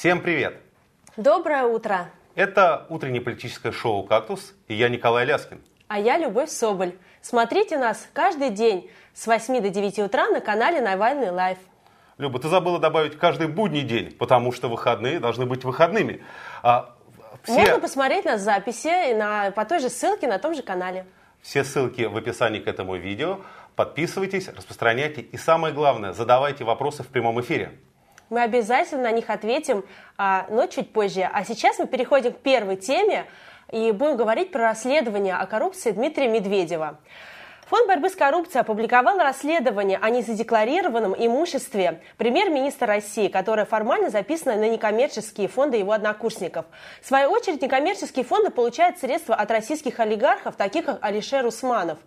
Всем привет! Доброе утро! Это утреннее политическое шоу «Кактус» и я Николай Ляскин. А я Любовь Соболь. Смотрите нас каждый день с 8 до 9 утра на канале Навальный Live. Люба, ты забыла добавить каждый будний день, потому что выходные должны быть выходными. А, все... Можно посмотреть на записи на, по той же ссылке на том же канале. Все ссылки в описании к этому видео. Подписывайтесь, распространяйте и самое главное, задавайте вопросы в прямом эфире. Мы обязательно на них ответим, а, но чуть позже. А сейчас мы переходим к первой теме и будем говорить про расследование о коррупции Дмитрия Медведева. Фонд борьбы с коррупцией опубликовал расследование о незадекларированном имуществе премьер-министра России, которое формально записано на некоммерческие фонды его однокурсников. В свою очередь, некоммерческие фонды получают средства от российских олигархов, таких как Алишер Усманов.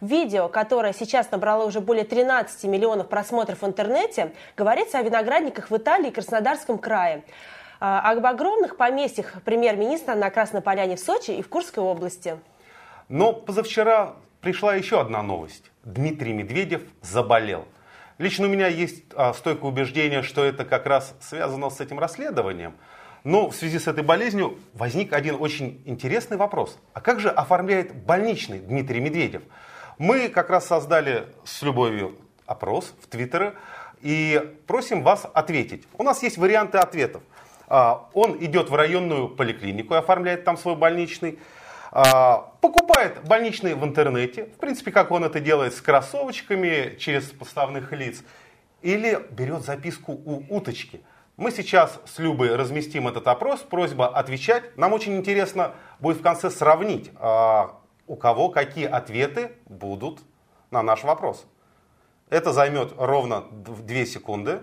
Видео, которое сейчас набрало уже более 13 миллионов просмотров в интернете, говорится о виноградниках в Италии и Краснодарском крае а, об огромных поместьях премьер-министра на Красной Поляне в Сочи и в Курской области. Но позавчера пришла еще одна новость. Дмитрий Медведев заболел. Лично у меня есть а, стойкое убеждение, что это как раз связано с этим расследованием. Но в связи с этой болезнью возник один очень интересный вопрос. А как же оформляет больничный Дмитрий Медведев? Мы как раз создали с любовью опрос в Твиттере и просим вас ответить. У нас есть варианты ответов. А, он идет в районную поликлинику и оформляет там свой больничный. Покупает больничные в интернете, в принципе, как он это делает с кроссовочками через поставных лиц, или берет записку у уточки. Мы сейчас с Любой разместим этот опрос, просьба отвечать. Нам очень интересно будет в конце сравнить, а, у кого какие ответы будут на наш вопрос. Это займет ровно 2 секунды.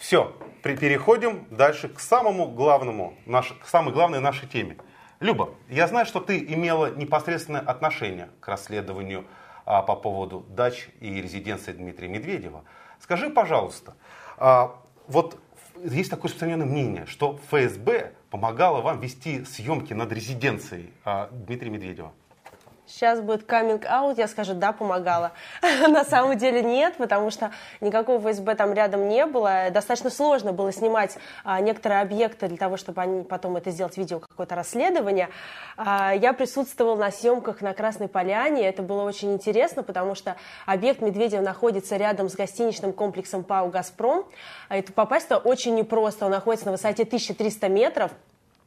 Все, переходим дальше к самому главному, наш, к самой главной нашей теме. Люба, я знаю, что ты имела непосредственное отношение к расследованию а, по поводу дач и резиденции Дмитрия Медведева. Скажи, пожалуйста, а, вот есть такое распространенное мнение, что ФСБ помогало вам вести съемки над резиденцией а, Дмитрия Медведева сейчас будет каминг-аут, я скажу, да, помогала. На самом деле нет, потому что никакого ФСБ там рядом не было. Достаточно сложно было снимать а, некоторые объекты для того, чтобы они потом это сделать видео, какое-то расследование. А, я присутствовала на съемках на Красной Поляне, это было очень интересно, потому что объект Медведев находится рядом с гостиничным комплексом ПАО «Газпром». А это попасть туда очень непросто, он находится на высоте 1300 метров,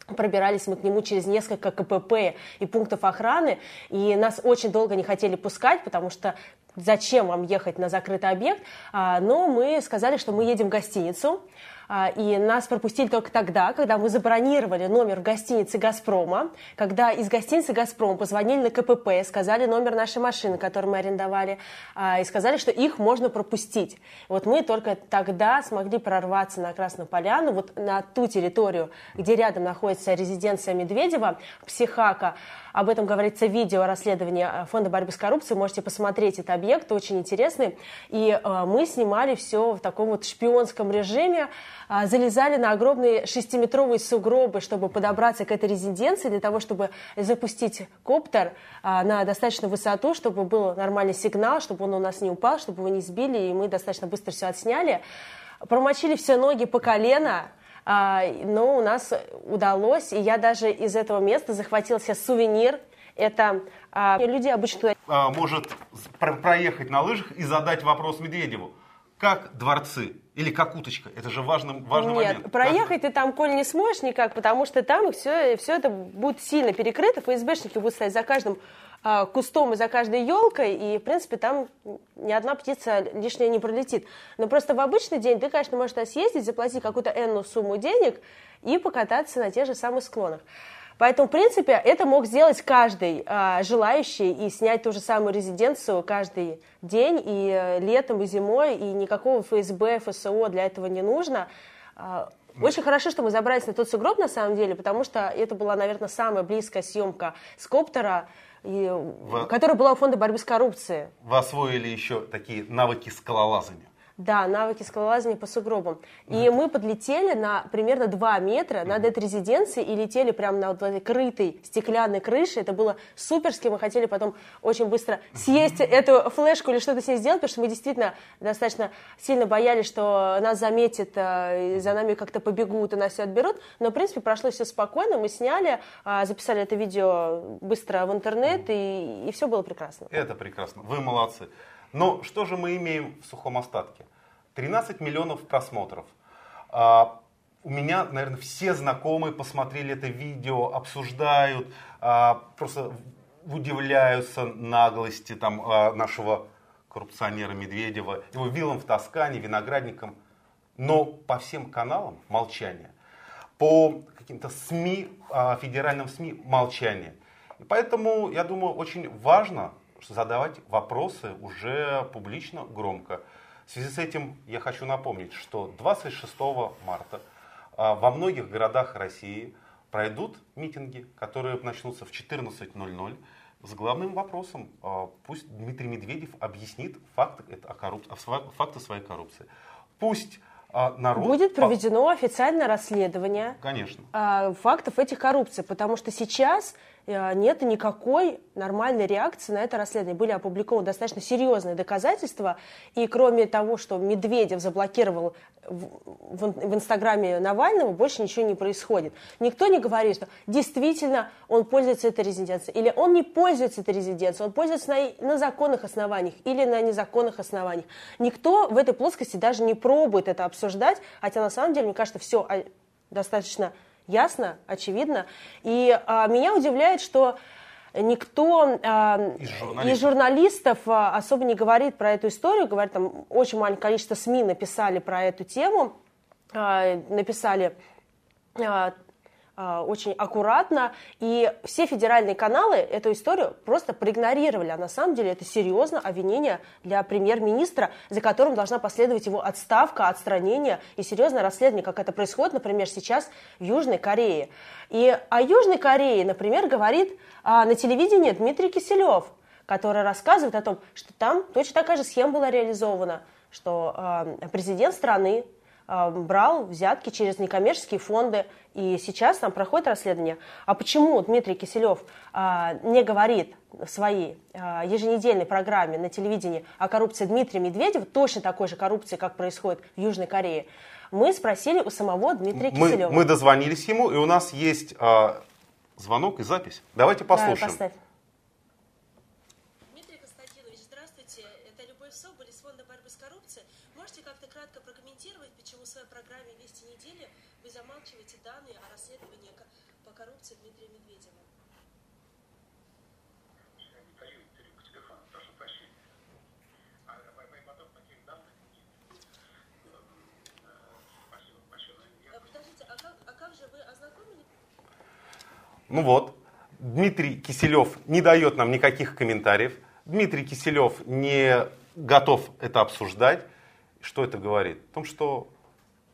Пробирались мы к нему через несколько КПП и пунктов охраны, и нас очень долго не хотели пускать, потому что зачем вам ехать на закрытый объект, а, но мы сказали, что мы едем в гостиницу, а, и нас пропустили только тогда, когда мы забронировали номер в гостинице «Газпрома», когда из гостиницы «Газпром» позвонили на КПП, сказали номер нашей машины, которую мы арендовали, а, и сказали, что их можно пропустить. Вот мы только тогда смогли прорваться на Красную Поляну, вот на ту территорию, где рядом находится резиденция Медведева, Психака. Об этом говорится видео расследования Фонда борьбы с коррупцией. Можете посмотреть этот объект, очень интересный. И э, мы снимали все в таком вот шпионском режиме. А, залезали на огромные шестиметровые сугробы, чтобы подобраться к этой резиденции, для того, чтобы запустить коптер а, на достаточную высоту, чтобы был нормальный сигнал, чтобы он у нас не упал, чтобы его не сбили, и мы достаточно быстро все отсняли. Промочили все ноги по колено, но у нас удалось, и я даже из этого места захватила себе сувенир. Это люди обычно... может проехать на лыжах и задать вопрос Медведеву. Как дворцы? Или как уточка? Это же важный, важный Нет, момент. проехать как? ты там, Коль, не сможешь никак, потому что там все, все это будет сильно перекрыто. ФСБшники будут стоять за каждым кустом и за каждой елкой, и, в принципе, там ни одна птица лишняя не пролетит. Но просто в обычный день ты, конечно, можешь туда съездить, заплатить какую-то энную сумму денег и покататься на тех же самых склонах. Поэтому, в принципе, это мог сделать каждый а, желающий и снять ту же самую резиденцию каждый день, и э, летом, и зимой, и никакого ФСБ, ФСО для этого не нужно. А, очень хорошо, что мы забрались на тот сугроб, на самом деле, потому что это была, наверное, самая близкая съемка с коптера, и, Вы... которая была у Фонда борьбы с коррупцией. Вы освоили еще такие навыки скалолазания. Да, навыки скалолазания по сугробам. И мы подлетели на примерно 2 метра над этой резиденцией и летели прямо на вот этой крытой стеклянной крыше. Это было суперски. Мы хотели потом очень быстро съесть эту флешку или что-то с ней сделать, потому что мы действительно достаточно сильно боялись, что нас заметят, э, за нами как-то побегут и нас все отберут. Но, в принципе, прошло все спокойно. Мы сняли, а, записали это видео быстро в интернет, и, и все было прекрасно. Это прекрасно. Вы молодцы. Но что же мы имеем в сухом остатке? 13 миллионов просмотров. А, у меня, наверное, все знакомые посмотрели это видео, обсуждают, а, просто удивляются наглости там, а, нашего коррупционера Медведева, его виллам в Тоскане, виноградником. Но по всем каналам молчание. По каким-то СМИ, федеральным СМИ молчание. И поэтому, я думаю, очень важно задавать вопросы уже публично, громко. В связи с этим я хочу напомнить, что 26 марта а, во многих городах России пройдут митинги, которые начнутся в 14.00 с главным вопросом, а, пусть Дмитрий Медведев объяснит факты, о корруп... факты своей коррупции. Пусть а, народ... Будет проведено официальное расследование Конечно. фактов этих коррупций, потому что сейчас нет никакой нормальной реакции на это расследование. Были опубликованы достаточно серьезные доказательства, и кроме того, что Медведев заблокировал в, в, в Инстаграме Навального, больше ничего не происходит. Никто не говорит, что действительно он пользуется этой резиденцией, или он не пользуется этой резиденцией, он пользуется на, на законных основаниях или на незаконных основаниях. Никто в этой плоскости даже не пробует это обсуждать, хотя на самом деле, мне кажется, все а, достаточно ясно, очевидно. И а, меня удивляет, что никто а, из журналистов, из журналистов а, особо не говорит про эту историю. Говорит, там очень маленькое количество СМИ написали про эту тему, а, написали очень аккуратно, и все федеральные каналы эту историю просто проигнорировали. А на самом деле это серьезно обвинение для премьер-министра, за которым должна последовать его отставка, отстранение и серьезное расследование, как это происходит, например, сейчас в Южной Корее. И о Южной Корее, например, говорит а, на телевидении Дмитрий Киселев, который рассказывает о том, что там точно такая же схема была реализована, что а, президент страны а, брал взятки через некоммерческие фонды, и сейчас там проходит расследование. А почему Дмитрий Киселев а, не говорит в своей а, еженедельной программе на телевидении о коррупции Дмитрия Медведева, точно такой же коррупции, как происходит в Южной Корее? Мы спросили у самого Дмитрия Киселева. Мы, мы дозвонились ему, и у нас есть а, звонок и запись. Давайте послушаем. Давай, Дмитрий Константинович, здравствуйте. Это Любовь Соболь из Фонда борьбы с коррупцией. Можете как-то кратко прокомментировать, почему в своей программе «Вести недели» вы замалчиваете данные о расследовании по коррупции Дмитрия Медведева? Ну вот, Дмитрий Киселев не дает нам никаких комментариев. Дмитрий Киселев не готов это обсуждать. Что это говорит? О том, что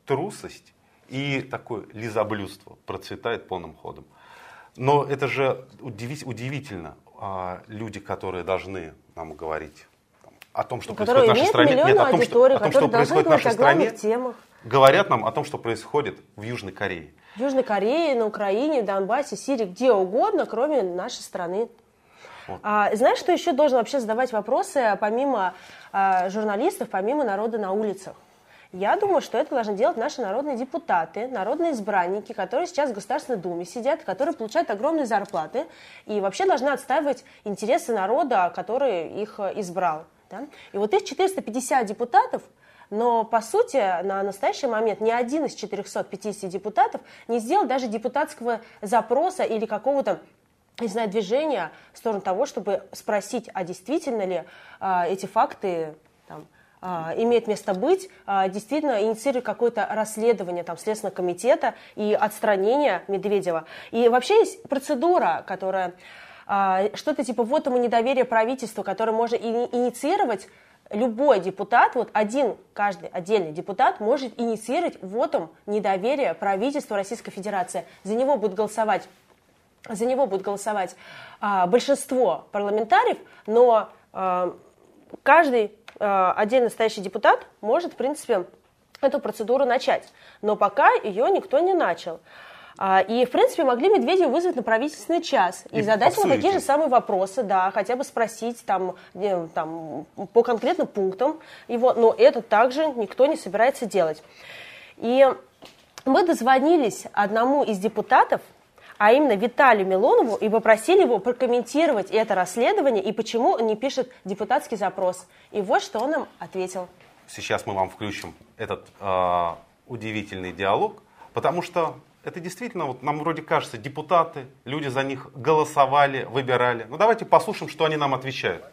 трусость и такое лизоблюдство процветает полным ходом. Но это же удивительно. А, люди, которые должны нам говорить о том, что происходит в нашей стране, нет, о том, что, о том, что происходит в нашей стране, темах. говорят нам о том, что происходит в Южной Корее. В Южной Корее, на Украине, в Донбассе, Сирии, где угодно, кроме нашей страны. Вот. А, знаешь, что еще должен вообще задавать вопросы, помимо а, журналистов, помимо народа на улицах? Я думаю, что это должны делать наши народные депутаты, народные избранники, которые сейчас в Государственной Думе сидят, которые получают огромные зарплаты и вообще должны отстаивать интересы народа, который их э, избрал. Да? И вот их 450 депутатов, но, по сути, на настоящий момент ни один из 450 депутатов не сделал даже депутатского запроса или какого-то не знаю, движения в сторону того, чтобы спросить, а действительно ли а, эти факты имеет место быть, а, действительно инициирует какое-то расследование там, Следственного комитета и отстранение Медведева. И вообще есть процедура, которая а, что-то типа вот ему недоверие правительству, которое можно инициировать любой депутат, вот один, каждый отдельный депутат может инициировать вотом недоверия правительству Российской Федерации. За него будет голосовать, за него будет голосовать а, большинство парламентариев, но а, каждый отдельно стоящий депутат может, в принципе, эту процедуру начать. Но пока ее никто не начал. А, и, в принципе, могли Медведева вызвать на правительственный час и, и задать ему такие же самые вопросы, да, хотя бы спросить там, там по конкретным пунктам его, но это также никто не собирается делать. И мы дозвонились одному из депутатов, а именно Виталию Милонову, и попросили его прокомментировать это расследование и почему он не пишет депутатский запрос. И вот что он нам ответил. Сейчас мы вам включим этот э, удивительный диалог, потому что это действительно, вот нам вроде кажется, депутаты, люди за них голосовали, выбирали. Ну давайте послушаем, что они нам отвечают.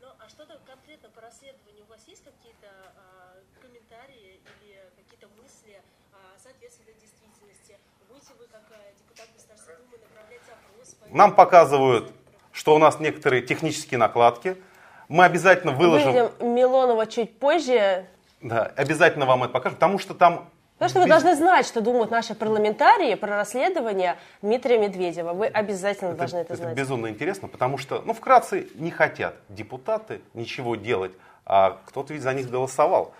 Ну, а что конкретно по расследованию? У вас есть какие-то а, комментарии или какие-то мысли о соответствии действительности? Будете вы, как а, депутат Государственной Думы, направлять запрос? Нам показывают, что у нас некоторые технические накладки – мы обязательно выложим... Выведем Милонова чуть позже. Да, обязательно вам это покажем, потому что там... Потому что вы должны знать, что думают наши парламентарии про расследование Дмитрия Медведева. Вы обязательно это, должны это, это знать. Это безумно интересно, потому что, ну, вкратце, не хотят депутаты ничего делать, а кто-то ведь за них голосовал.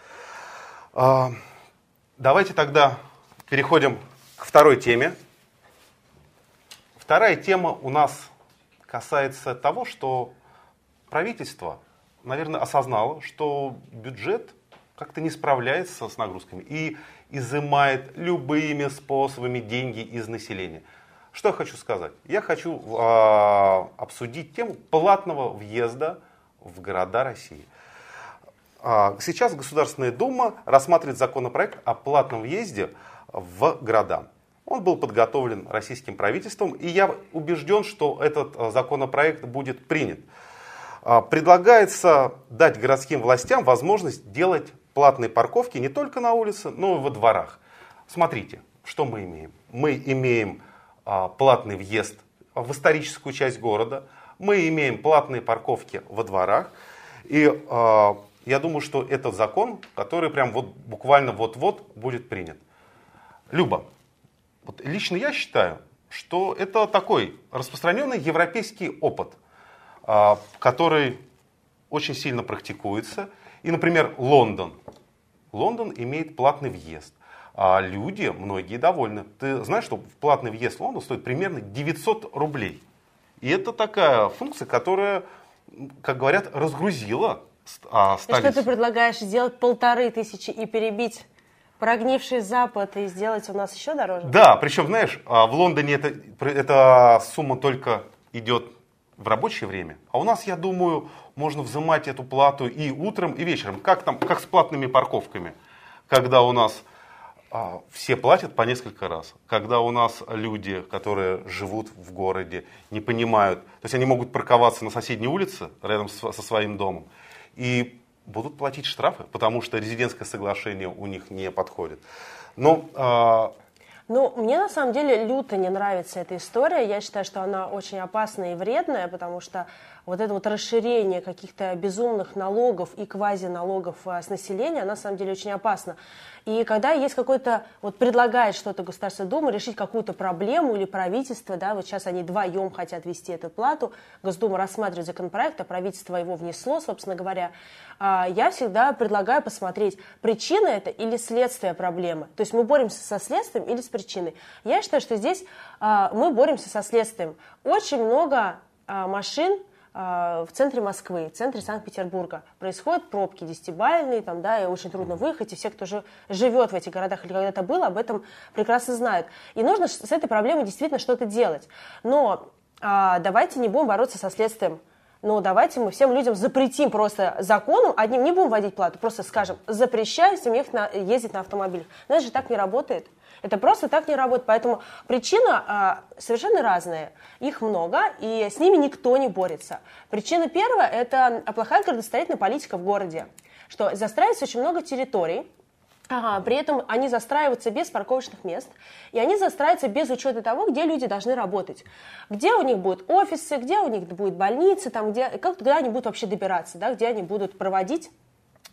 А, давайте тогда переходим к второй теме. Вторая тема у нас касается того, что правительство, наверное, осознало, что бюджет как-то не справляется с нагрузками и изымает любыми способами деньги из населения. Что я хочу сказать? Я хочу э, обсудить тему платного въезда в города России. Э, сейчас Государственная Дума рассматривает законопроект о платном въезде в города. Он был подготовлен российским правительством, и я убежден, что этот законопроект будет принят. А, предлагается дать городским властям возможность делать платные парковки не только на улице, но и во дворах. Смотрите, что мы имеем. Мы имеем а, платный въезд в историческую часть города, мы имеем платные парковки во дворах. И э, я думаю, что этот закон, который прям вот буквально вот-вот будет принят. Люба, вот лично я считаю, что это такой распространенный европейский опыт – а, который очень сильно практикуется. И, например, Лондон. Лондон имеет платный въезд. А люди, многие довольны. Ты знаешь, что платный въезд в Лондон стоит примерно 900 рублей. И это такая функция, которая, как говорят, разгрузила а, столицу. И что ты предлагаешь, сделать полторы тысячи и перебить прогнивший Запад и сделать у нас еще дороже? Да, причем, знаешь, а, в Лондоне это, эта сумма только идет в рабочее время. А у нас, я думаю, можно взимать эту плату и утром, и вечером. Как, там, как с платными парковками, когда у нас а, все платят по несколько раз. Когда у нас люди, которые живут в городе, не понимают, то есть они могут парковаться на соседней улице рядом со, своим домом и будут платить штрафы, потому что резидентское соглашение у них не подходит. Но а, ну, мне на самом деле люто не нравится эта история. Я считаю, что она очень опасная и вредная, потому что вот это вот расширение каких-то безумных налогов и квазиналогов а, с населения, на самом деле очень опасно. И когда есть какой-то, вот предлагает что-то Государственная Дума, решить какую-то проблему или правительство, да, вот сейчас они вдвоем хотят ввести эту плату, Госдума рассматривает законопроект, а правительство его внесло, собственно говоря, а, я всегда предлагаю посмотреть, причина это или следствие проблемы. То есть мы боремся со следствием или с причиной. Я считаю, что здесь а, мы боремся со следствием. Очень много машин а, в центре Москвы, в центре Санкт-Петербурга происходят пробки десятибальные, там, да, и очень трудно выехать, и все, кто же живет в этих городах или когда-то был, об этом прекрасно знают. И нужно с этой проблемой действительно что-то делать. Но а, давайте не будем бороться со следствием. Ну, давайте мы всем людям запретим просто законом, одним не будем вводить плату, просто скажем, запрещаем всем ехать на, ездить на автомобилях. Но это же так не работает. Это просто так не работает. Поэтому причины а, совершенно разные. Их много, и с ними никто не борется. Причина первая – это плохая градостроительная политика в городе. Что застраивается очень много территорий, Ага, при этом они застраиваются без парковочных мест, и они застраиваются без учета того, где люди должны работать. Где у них будут офисы, где у них будут больницы, там, где, как, куда они будут вообще добираться, да, где они будут проводить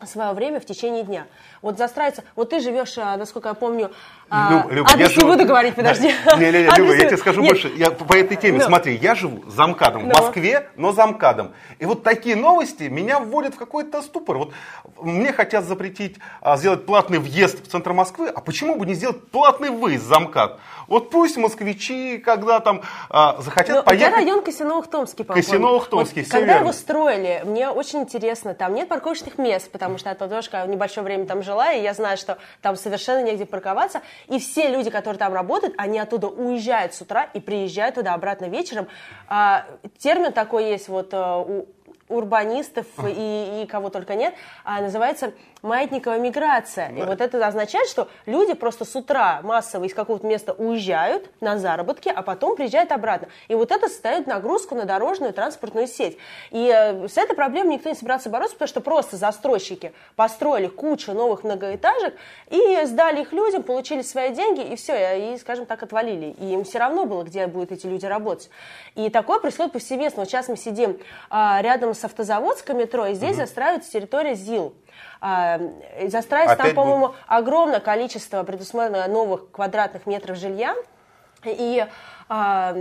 свое время в течение дня. Вот застраиваться, вот ты живешь, а, насколько я помню, Люб- Люба, адрес я не живу- буду говорить, подожди. Не, не, не, Люба, я тебе скажу Нет. больше. Я по этой теме, Ну. смотри, я живу замкадом в Ну. Москве, но замкадом. И вот такие новости меня вводят в какой-то ступор. Вот мне хотят запретить а, сделать платный въезд в центр Москвы, а почему бы не сделать платный выезд за МКАД? Вот пусть москвичи, когда там а, захотят Ну, у тебя поехать... район Косиновых-Томский, по-моему. Косиновых-Томский, Вот Когда верно. его строили, мне очень интересно, там нет парковочных мест, потому что я тоже небольшое время там жила, и я знаю, что там совершенно негде парковаться. И все люди, которые там работают, они оттуда уезжают с утра и приезжают туда обратно вечером. А, термин такой есть вот э, у урбанистов и, и кого только нет, а, называется маятниковая миграция. И вот это означает, что люди просто с утра массово из какого-то места уезжают на заработки, а потом приезжают обратно. И вот это создает нагрузку на дорожную транспортную сеть. И э, с этой проблемой никто не собирался бороться, потому что просто застройщики построили кучу новых многоэтажек и сдали их людям, получили свои деньги, и все, и, скажем так, отвалили. И им все равно было, где будут эти люди работать. И такое происходит повсеместно. Вот сейчас мы сидим а, рядом с автозаводской метро, и здесь застраивается территория ЗИЛ. А, и застраивается там, по-моему, огромное количество предусмотрено новых квадратных метров жилья. И а,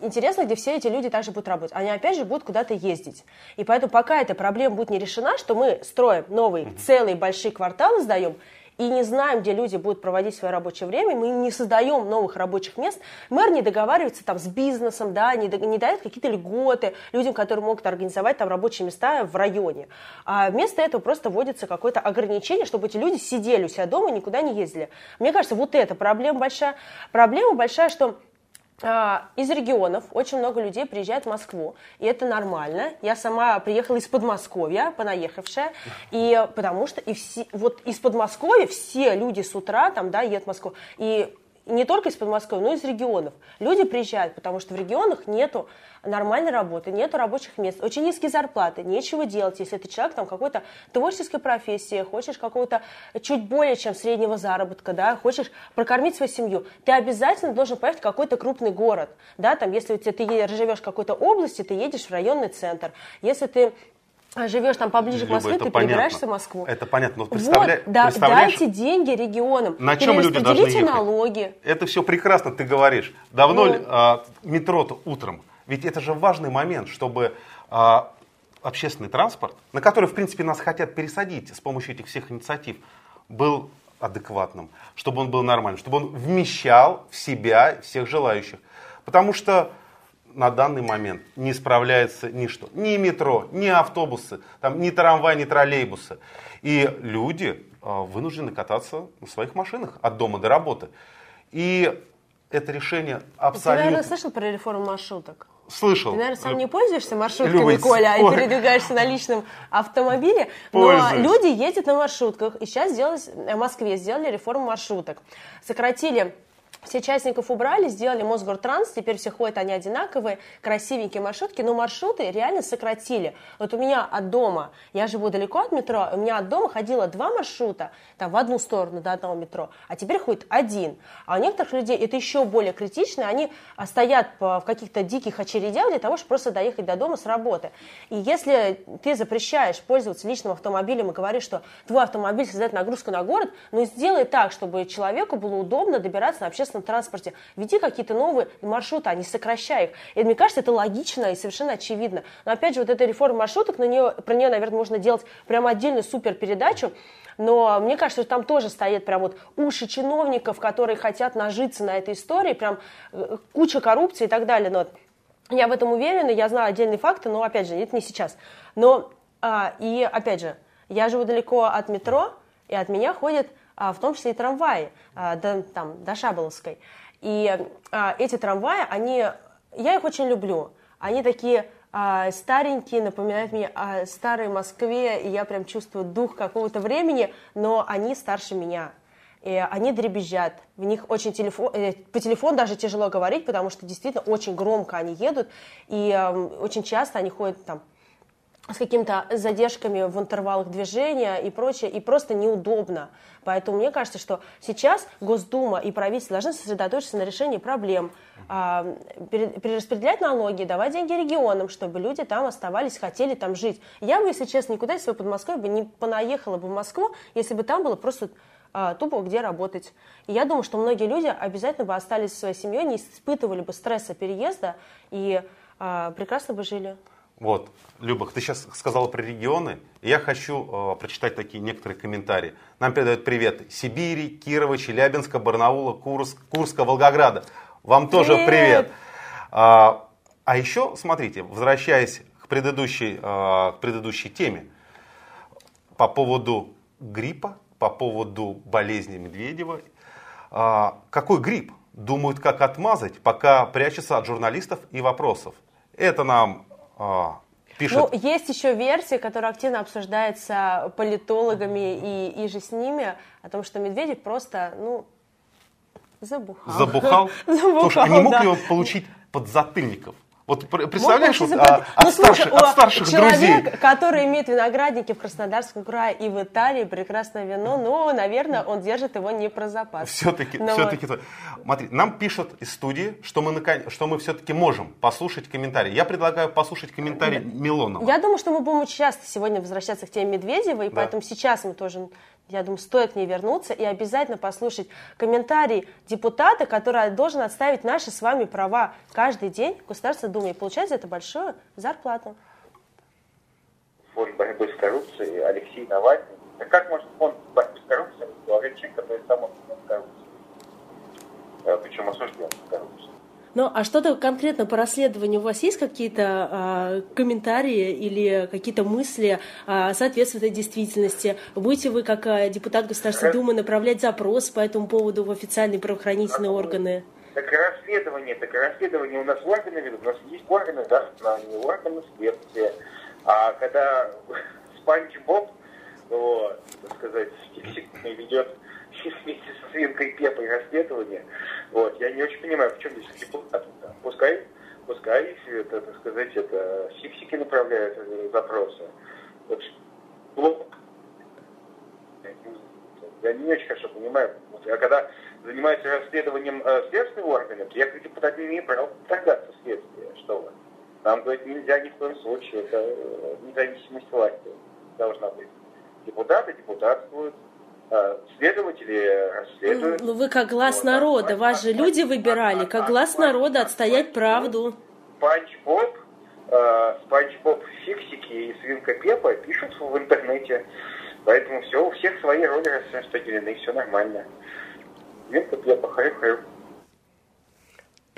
интересно, где все эти люди также будут работать. Они опять же будут куда-то ездить. И поэтому пока эта проблема будет не решена, что мы строим новые целые большие кварталы, сдаем, и не знаем, где люди будут проводить свое рабочее время, мы не создаем новых рабочих мест, мэр не договаривается там с бизнесом, да, не, не дает какие-то льготы людям, которые могут организовать там рабочие места в районе. А вместо этого просто вводится какое-то ограничение, чтобы эти люди сидели у себя дома и никуда не ездили. Мне кажется, вот это проблема большая. Проблема большая, что из регионов очень много людей приезжает в Москву, и это нормально. Я сама приехала из Подмосковья, понаехавшая, и потому что и все, вот из Подмосковья все люди с утра там, да, едут в Москву. И не только из Подмосковья, но и из регионов. Люди приезжают, потому что в регионах нету нормальной работы, нету рабочих мест, очень низкие зарплаты, нечего делать, если ты человек там какой-то творческой профессии, хочешь какого-то чуть более чем среднего заработка, да, хочешь прокормить свою семью, ты обязательно должен поехать в какой-то крупный город, да, там, если у тебя, ты живешь в какой-то области, ты едешь в районный центр, если ты живешь там поближе к Люба, Москве, это ты понятно. перебираешься в Москву. Это понятно, но Вот, представля- да- представляешь, дайте деньги регионам, на чем люди должны ехать? налоги. Это все прекрасно ты говоришь. Давно Ну. а, метро-то утром? Ведь это же важный момент, чтобы а, общественный транспорт, на который, в принципе, нас хотят пересадить с помощью этих всех инициатив, был адекватным, чтобы он был нормальным, чтобы он вмещал в себя всех желающих. Потому что на данный момент не справляется ничто. Ни метро, ни автобусы, там, ни трамвай, ни троллейбусы. И люди а, вынуждены кататься на своих машинах от дома до работы. И это решение Ты, абсолютно... наверное, слышал про реформу маршруток? Слышал. Ты, наверное, сам не пользуешься маршрутками, Коля, а и ой. передвигаешься на личном автомобиле. Но Пользуюсь. люди ездят на маршрутках. И сейчас сделали, в Москве сделали реформу маршруток. Сократили все частников убрали, сделали Мосгортранс, теперь все ходят они одинаковые, красивенькие маршрутки, но маршруты реально сократили. Вот у меня от дома, я живу далеко от метро, у меня от дома ходило два маршрута, там в одну сторону до одного метро, а теперь ходит один. А у некоторых людей это еще более критично, они а, стоят в каких-то диких очередях для того, чтобы просто доехать до дома с работы. И если ты запрещаешь пользоваться личным автомобилем и говоришь, что твой автомобиль создает нагрузку на город, ну сделай так, чтобы человеку было удобно добираться на общественном транспорте. Введи какие-то новые маршруты, а не сокращай их. И мне кажется, это логично и совершенно очевидно. Но опять же, вот эта реформа маршруток, на нее, про нее, наверное, можно делать прям отдельную супер передачу. Но мне кажется, что там тоже стоит прям вот уши чиновников, которые хотят нажиться на этой истории, прям э, куча коррупции и так далее. Но я в этом уверена, я знаю отдельные факты, но опять же, это не сейчас. Но а, и опять же, я живу далеко от метро, и от меня ходят в том числе и трамваи а, до, там, до Шаболовской. И а, эти трамваи, они, я их очень люблю. Они такие а, старенькие, напоминают мне о старой Москве, и я прям чувствую дух какого-то времени, но они старше меня. И они дребезжат, в них очень телефон, э, по телефону даже тяжело говорить, потому что действительно очень громко они едут, и очень часто они ходят там с какими-то задержками в интервалах движения и прочее, и просто неудобно. Поэтому мне кажется, что сейчас Госдума и правительство должны сосредоточиться на решении проблем, а, перераспределять налоги, давать деньги регионам, чтобы люди там оставались, хотели там жить. Я бы, если честно, никуда из своей Подмосковья бы не понаехала бы в Москву, если бы там было просто а, тупо где работать. И я думаю, что многие люди обязательно бы остались со своей семьей, не испытывали бы стресса переезда и а, прекрасно бы жили. Вот, Люба, ты сейчас сказала про регионы. Я хочу э, прочитать такие некоторые комментарии. Нам передают привет Сибири, Кирова, Челябинска, Барнаула, Курск, Курска, Волгограда. Вам тоже привет. привет. А, а еще, смотрите, возвращаясь к предыдущей, э, к предыдущей теме, по поводу гриппа, по поводу болезни Медведева. Э, какой грипп? Думают, как отмазать, пока прячутся от журналистов и вопросов. Это нам а, пишет... Ну, есть еще версия, которая активно обсуждается политологами и, и же с ними, о том, что Медведев просто, ну, забухал. Забухал? забухал Слушай, а не мог да. ли он получить подзатыльников? Вот представляешь, вот, а, от, ну, слушай, старших, от старших человек, друзей. который имеет виноградники в Краснодарском крае и в Италии, прекрасное вино, ну, наверное, он держит его не про запас. Все-таки, Но все-таки. Вот. Смотри, нам пишут из студии, что мы, что мы все-таки можем послушать комментарии. Я предлагаю послушать комментарий Милонова. Я думаю, что мы будем часто сегодня возвращаться к теме Медведева, и да. поэтому сейчас мы тоже я думаю, стоит к ней вернуться и обязательно послушать комментарий депутата, который должен отставить наши с вами права каждый день в Государственной Думе и получать за это большую зарплату. Фонд борьбы с коррупцией Алексей Навальный. А как может фонд борьбы с коррупцией возглавлять человек, который сам коррупции? Э, Причем осужден коррупцию. Ну, а что-то конкретно по расследованию у вас есть какие-то а, комментарии или какие-то мысли а, соответствуют этой действительности? Будете вы, как а, депутат Государственной Думы, направлять запрос по этому поводу в официальные правоохранительные органы? Так расследование, так расследование у нас органы ведут, у нас есть органы дознания, органы следствия. А когда Спанч Боб, вот, так сказать, ведет вместе со свинкой Пепой расследование, вот. Я не очень понимаю, в чем здесь депутат. Пускай, пускай, это, так сказать, это сиксики направляют запросы. Вот, ну, я не очень хорошо понимаю. А когда занимается расследованием э, следственных органов, я как депутат не имею права вторгаться в следствие. Что вы? Нам говорить нельзя ни в коем случае. Это э, независимость власти должна быть. Депутаты депутатствуют, следователи расследуют. Ну вы как глаз вот, народа, так, вас же люди выбирали, как глаз народа отстоять правду. Спанч Боб, э, Спанч Боб, Фиксики и Свинка Пепа пишут в интернете. Поэтому все, у всех свои роли распределены, все нормально. Свинка Пепа, хрю-хрю.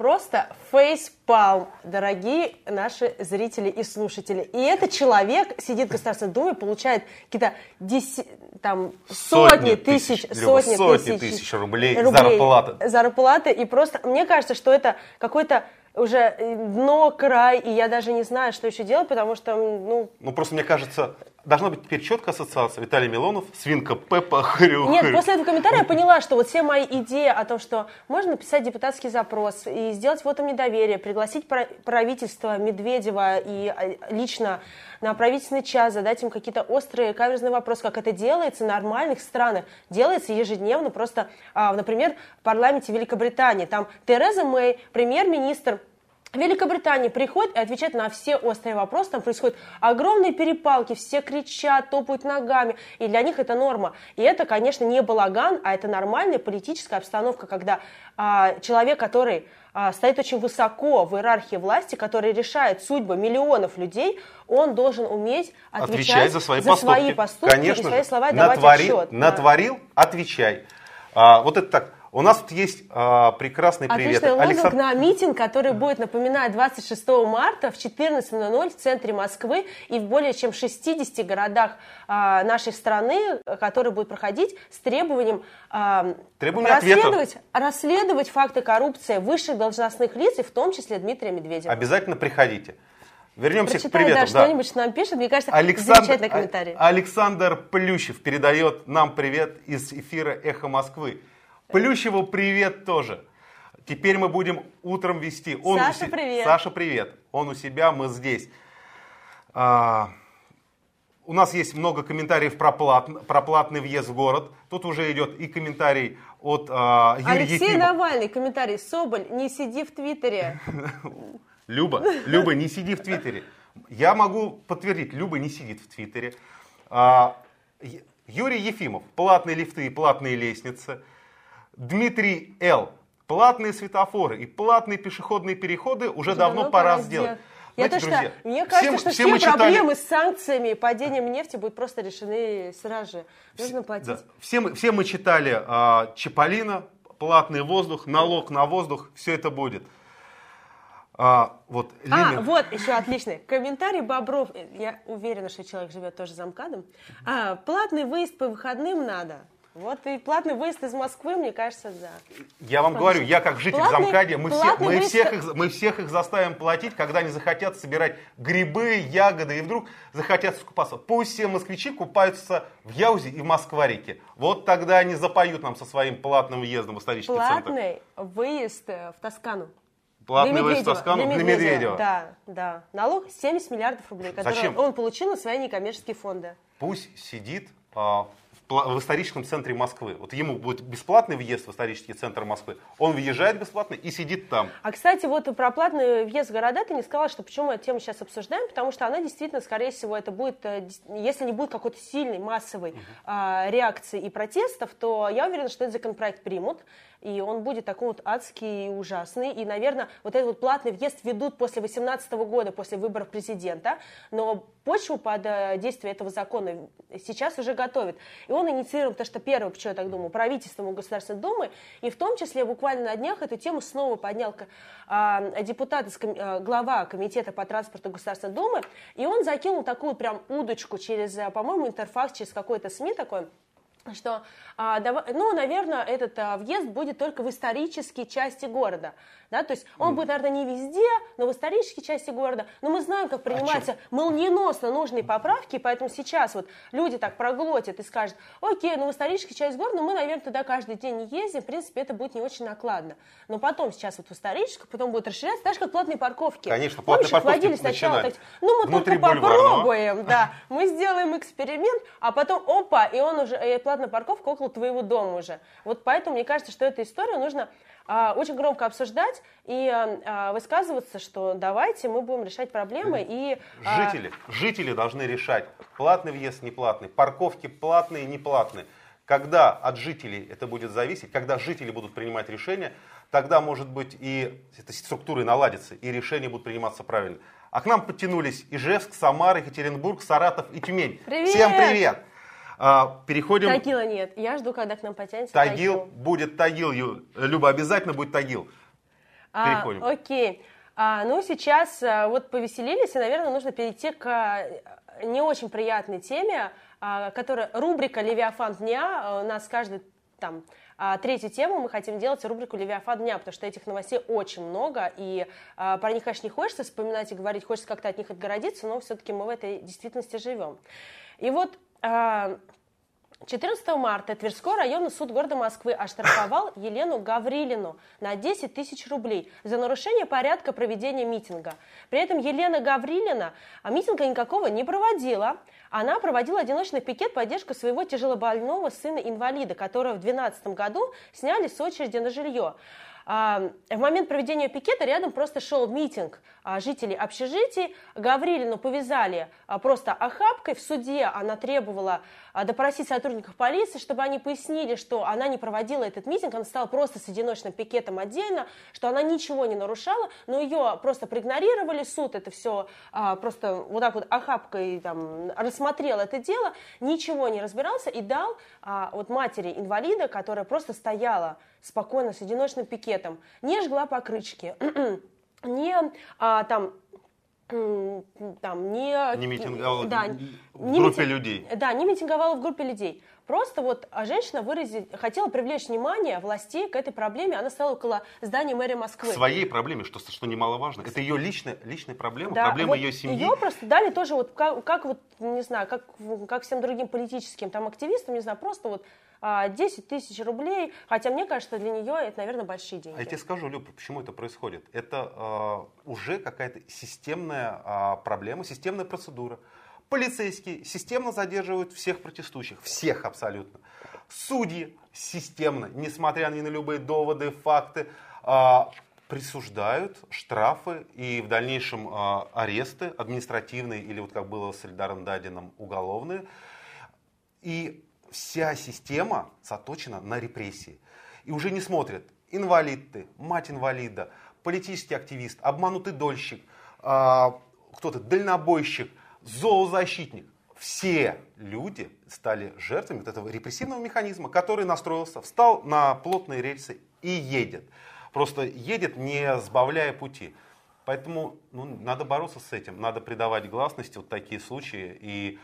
Просто фейспалм, дорогие наши зрители и слушатели. И этот человек сидит в Государственной Думе, получает какие-то деси, там, сотни, сотни тысяч, тысяч, сотни, сотни тысяч, тысяч рублей, рублей зарплаты. Зарплаты. И просто, мне кажется, что это какой-то уже дно, край, и я даже не знаю, что еще делать, потому что, ну... Ну, просто мне кажется, должна быть теперь четкая ассоциация. Виталий Милонов, свинка Пеппа, хрю Нет, после этого комментария я поняла, что вот все мои идеи о том, что можно написать депутатский запрос и сделать вот недоверие, пригласить правительство Медведева и а, лично на правительственный час задать им какие-то острые каверзные вопросы, как это делается в нормальных странах. Делается ежедневно просто, а, например, в парламенте Великобритании. Там Тереза Мэй, премьер-министр Великобритания приходит и отвечает на все острые вопросы. Там происходят огромные перепалки, все кричат, топают ногами. И для них это норма. И это, конечно, не балаган, а это нормальная политическая обстановка, когда а, человек, который а, стоит очень высоко в иерархии власти, который решает судьбы миллионов людей, он должен уметь отвечать, отвечать за свои за поступки, свои поступки конечно и свои слова натворил, давать отчет. Натворил, да. отвечай. А, вот это так у нас тут есть а, прекрасный привет. Отличный лозунг на митинг, который будет, напоминать 26 марта в 14.00 в центре Москвы и в более чем 60 городах а, нашей страны, который будет проходить с требованием а, расследовать, расследовать факты коррупции высших должностных лиц, и в том числе Дмитрия Медведева. Обязательно приходите. Вернемся Прочитай, к приветам. Да, что-нибудь что нам пишет, мне кажется, Александр, замечательный комментарий. Александр Плющев передает нам привет из эфира «Эхо Москвы». Плющеву привет тоже. Теперь мы будем утром вести. Он Саша, у... привет. Саша, привет. Он у себя, мы здесь. А, у нас есть много комментариев про, плат, про платный въезд в город. Тут уже идет и комментарий от э, Юрия Алексей Ефимова. Навальный, комментарий. Соболь, не сиди в Твиттере. Люба, Люба, не сиди в Твиттере. Я могу подтвердить, Люба не сидит в Твиттере. А, Юрий Ефимов, платные лифты и платные лестницы. Дмитрий Л. Платные светофоры и платные пешеходные переходы уже, давно, пора сделать. Я Знаете, то, что, друзья, мне кажется, что все все, читали- проблемы с санкциями и падением нефти будут просто решены сразу же. Нужно платить. Да. Все, мы, все мы читали а, Чаполина, платный воздух, налог на воздух, все это будет. А, вот, А, Лена- вот еще отличный. Комментарий Бобров. Я уверена, что человек живет тоже за МКАДом. А, платный выезд по выходным надо. Вот и платный выезд из Москвы, мне кажется, да. Я вам говорю, я как житель Платный- замкадия, мы, все, платный мы, выезд- всех их, мы всех их заставим платить, когда они захотят собирать грибы, ягоды и вдруг захотят скупаться. Пусть все москвичи купаются в Яузе и в Москва-реке. Вот тогда они запоют нам со своим платным въездом в исторический центр. Платный выезд э, в Тоскану. Платный выезд в Медведева, Тоскану для для Медведева. Да, да. Налог 70 миллиардов рублей, который Зачем? он получил на свои некоммерческие фонды. Пусть сидит а, в, в историческом центре Москвы. Вот ему будет бесплатный въезд в исторический центр Москвы. Он въезжает бесплатно и сидит там. А, кстати, вот про платный въезд в города ты не сказала, что почему мы эту тему сейчас обсуждаем, потому что она действительно, скорее всего, это будет, э, если не будет какой-то сильной массовой а, реакции и протестов, то я уверена, что этот законопроект примут, и он будет такой вот адский и ужасный, и, наверное, вот этот вот платный въезд ведут после 2018 года, после выборов президента, но почву под э, действие этого закона сейчас уже готовят. И он инициирован, потому что первое, почему я так думаю, правительством и Государственной Думы, и в том числе буквально на днях эту тему снова поднял а, депутат, а, глава Комитета по транспорту Государственной Думы, и он закинул такую прям удочку через, по-моему, интерфакс, через какой-то СМИ такой, что, а, ну, наверное, этот а, въезд будет только в исторические части города. Да? То есть он будет, наверное, не везде, но в исторической части города. Но мы знаем, как принимаются молниеносно нужные поправки, поэтому сейчас вот люди так проглотят и скажут, окей, ну в исторической части города мы, наверное, туда каждый день не ездим, в принципе, это будет не очень накладно. Но потом сейчас вот в историческую, потом будет расширяться, так же, как платные парковки. Конечно, платные Помнишь, парковки сначала, так, ну мы внутри только бульварного. попробуем, да, мы сделаем эксперимент, а потом, опа, и он уже, и платная парковка около твоего дома уже. Вот поэтому мне кажется, что эту историю нужно а, очень громко обсуждать и а, а, высказываться, что давайте мы будем решать проблемы и... а, Жители, жители должны решать, платный въезд, неплатный, парковки платные, неплатные. Когда от жителей это будет зависеть, когда жители будут принимать решения, тогда, может быть, и эта структура наладится, и решения будут приниматься правильно. А к нам подтянулись Ижевск, Самара, Екатеринбург, Саратов и Тюмень. Привет! Всем привет! А, переходим... Тагила нет. Я жду, когда к нам потянется Тагил, будет Тагил, Люба, обязательно будет Тагил. А, Переходим. окей. А, ну, сейчас а, вот повеселились, и, наверное, нужно перейти к а, не очень приятной теме, а, которая рубрика «Левиафан дня». А, У нас каждый там а, третью тему мы хотим делать рубрику «Левиафан дня», потому что этих новостей очень много, и а, про них, конечно, не хочется вспоминать и говорить, хочется как-то от них отгородиться, но все-таки мы в этой действительности живем. И вот а, 14 марта Тверской районный суд города Москвы оштрафовал Елену Гаврилину на 10 тысяч рублей за нарушение порядка проведения митинга. При этом Елена Гаврилина а, митинга никакого не проводила. Она проводила одиночный пикет в поддержку своего тяжелобольного сына-инвалида, которого в 2012 году сняли с очереди на жилье. В момент проведения пикета рядом просто шел митинг а, жителей общежитий. Гаврилину повязали а, просто охапкой. В суде она требовала а, допросить сотрудников полиции, чтобы они пояснили, что она не проводила этот митинг, она стала просто с одиночным пикетом отдельно, что она ничего не нарушала, но ее просто проигнорировали, суд это все просто вот так вот охапкой там, рассмотрел это дело, ничего не разбирался и дал вот матери инвалида, которая просто стояла спокойно с одиночным пикетом, не жгла покрышки, не а, там там не Не митинговала да, в не группе митинг- людей. да, не митинговала в группе людей. Просто вот а женщина выразить, хотела привлечь внимание властей к этой проблеме. Она стояла около здания мэрии К Москвы. своей проблеме, что, что немаловажно. Это ее личная, личная проблема, Да, проблема вот ее семьи. Ее просто дали тоже вот как, как вот, не знаю, как, как всем другим политическим там активистам, не знаю, просто вот 10 тысяч рублей. Хотя мне кажется, для нее это, наверное, большие деньги. А я тебе скажу, Люб, почему это происходит. Это э, уже какая-то системная э, проблема, системная процедура. Полицейские системно задерживают всех протестующих, всех абсолютно. Судьи системно, несмотря ни на любые доводы, факты, а, присуждают штрафы и в дальнейшем а, аресты административные или вот как было с Эльдаром Дадином уголовные. И вся система заточена на репрессии. И уже не смотрят инвалид ты, мать инвалида, политический активист, обманутый дольщик, а, кто-то дальнобойщик, зоозащитник. Все люди стали жертвами вот этого репрессивного механизма, который настроился, встал на плотные рельсы и едет. Просто едет, не сбавляя пути. Поэтому ну, надо бороться с этим, надо придавать гласности вот такие случаи и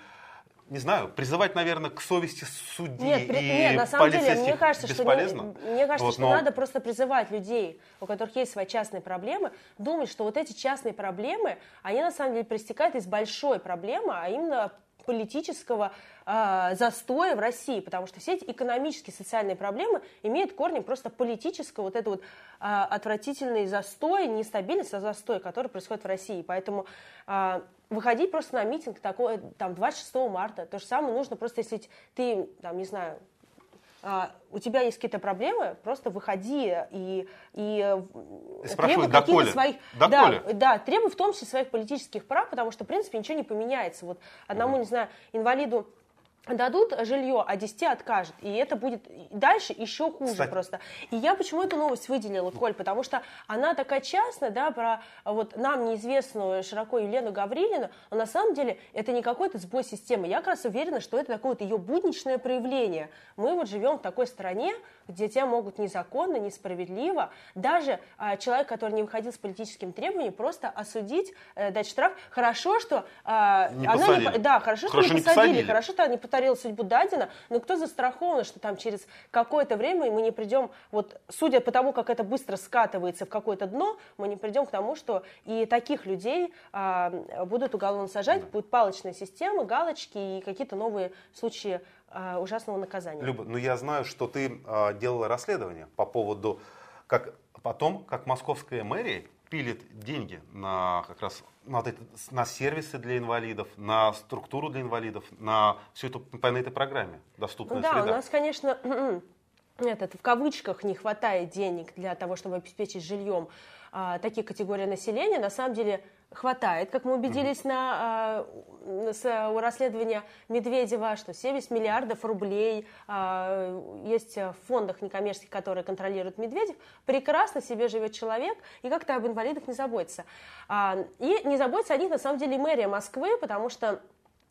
не знаю, призывать, наверное, к совести судьи нет, при, и нет, на самом деле, мне кажется, бесполезно. Что, не, мне кажется, вот, что но... надо просто призывать людей, у которых есть свои частные проблемы, думать, что вот эти частные проблемы, они на самом деле проистекают из большой проблемы, а именно политического э, застоя в России, потому что все эти экономические, социальные проблемы имеют корни просто политического, вот это вот э, отвратительный застой, не стабильность, а застой, который происходит в России. Поэтому э, выходить просто на митинг такой, там, 26 марта, то же самое нужно просто, если ты, там, не знаю, а, у тебя есть какие-то проблемы, просто выходи и, и, и требуй каких-то своих... Доколе? Да, да, требуй в том числе своих политических прав, потому что, в принципе, ничего не поменяется. Вот одному, mm-hmm. не знаю, инвалиду дадут жилье, а 10 откажет. И это будет дальше еще хуже Кстати. просто. И я почему эту новость выделила, Коль? Потому что она такая частная, да, про вот нам неизвестную широко Елену Гаврилину, но на самом деле это не какой-то сбой системы. Я как раз уверена, что это такое вот ее будничное проявление. Мы вот живем в такой стране, где тебя могут незаконно, несправедливо, даже а, человек, который не выходил с политическим требованием, просто осудить, э, дать штраф. Хорошо, что а, не она посадили. не, да, хорошо, хорошо что не не посадили, посадили. хорошо, что не повторила судьбу Дадина, но кто застрахован, что там через какое-то время мы не придем, вот судя по тому, как это быстро скатывается в какое-то дно, мы не придем к тому, что и таких людей а, будут уголовно сажать, будет палочная система, галочки и какие-то новые случаи ужасного наказания. Люба, ну я знаю, что ты а, делала расследование по поводу, как потом, как московская мэрия пилит деньги на как раз на, на сервисы для инвалидов, на структуру для инвалидов, на всю эту по этой программе доступная да, среда. у нас, конечно, этот, в кавычках не хватает денег для того, чтобы обеспечить жильем а, такие категории населения. На самом деле хватает, как мы убедились mm-hmm. на, а, с, у расследования Медведева, что 70 миллиардов рублей а, есть в фондах некоммерческих, которые контролирует Медведев. Прекрасно себе живет человек и как-то об инвалидах не заботится. А, и не заботится о них на самом деле мэрия Москвы, потому что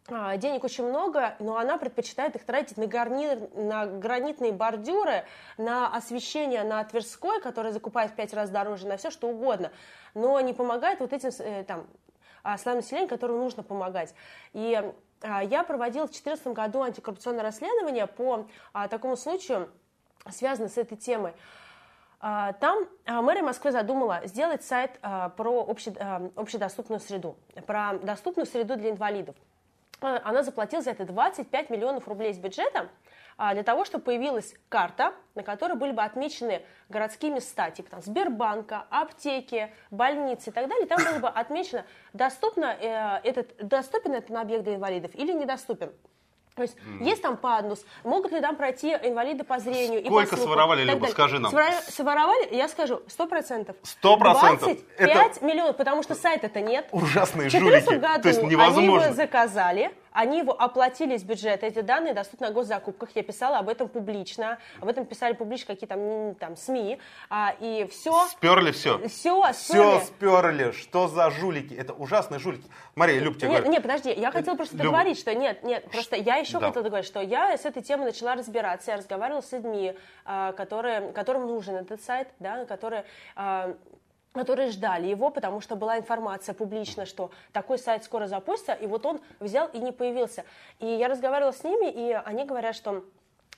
денег очень много, но она предпочитает их тратить на, гарни... на гранитные бордюры, на освещение на Тверской, которое закупает в пять раз дороже, на все что угодно, но не помогает вот этим э, там, а, слоям населения, которым нужно помогать. И а, я проводила в 2014 году антикоррупционное расследование по такому случаю, связанному с этой темой. Там мэрия Москвы задумала сделать сайт про общедоступную среду, про доступную среду для инвалидов. Она заплатила за это 25 миллионов рублей из бюджета для того, чтобы появилась карта, на которой были бы отмечены городские места, типа там Сбербанка, аптеки, больницы и так далее. Там было бы отмечено, доступно, э, этот, доступен этот объект для инвалидов или недоступен. То есть mm. есть там пандус, могут ли там пройти инвалиды по зрению Сколько и по слуху, своровали, Люба, скажи нам. Своровали, я скажу, сто процентов. Сто процентов? 25 это... миллионов, потому что сайта-то нет. Ужасные жулики, году то есть невозможно. они его заказали, они его оплатили из бюджета, эти данные доступны на госзакупках, я писала об этом публично, об этом писали публично какие-то там, там СМИ, а, и все... Сперли все? Все, сперли. Все сперли, что за жулики, это ужасные жулики. Мария, Люб тебе Нет, говорит. нет, подожди, я хотела просто Люб... договорить, что нет, нет, просто я еще да. хотела договорить, что я с этой темой начала разбираться, я разговаривала с людьми, а, которые, которым нужен этот сайт, да, которые а, которые ждали его, потому что была информация публичная, что такой сайт скоро запустится, и вот он взял и не появился. И я разговаривала с ними, и они говорят, что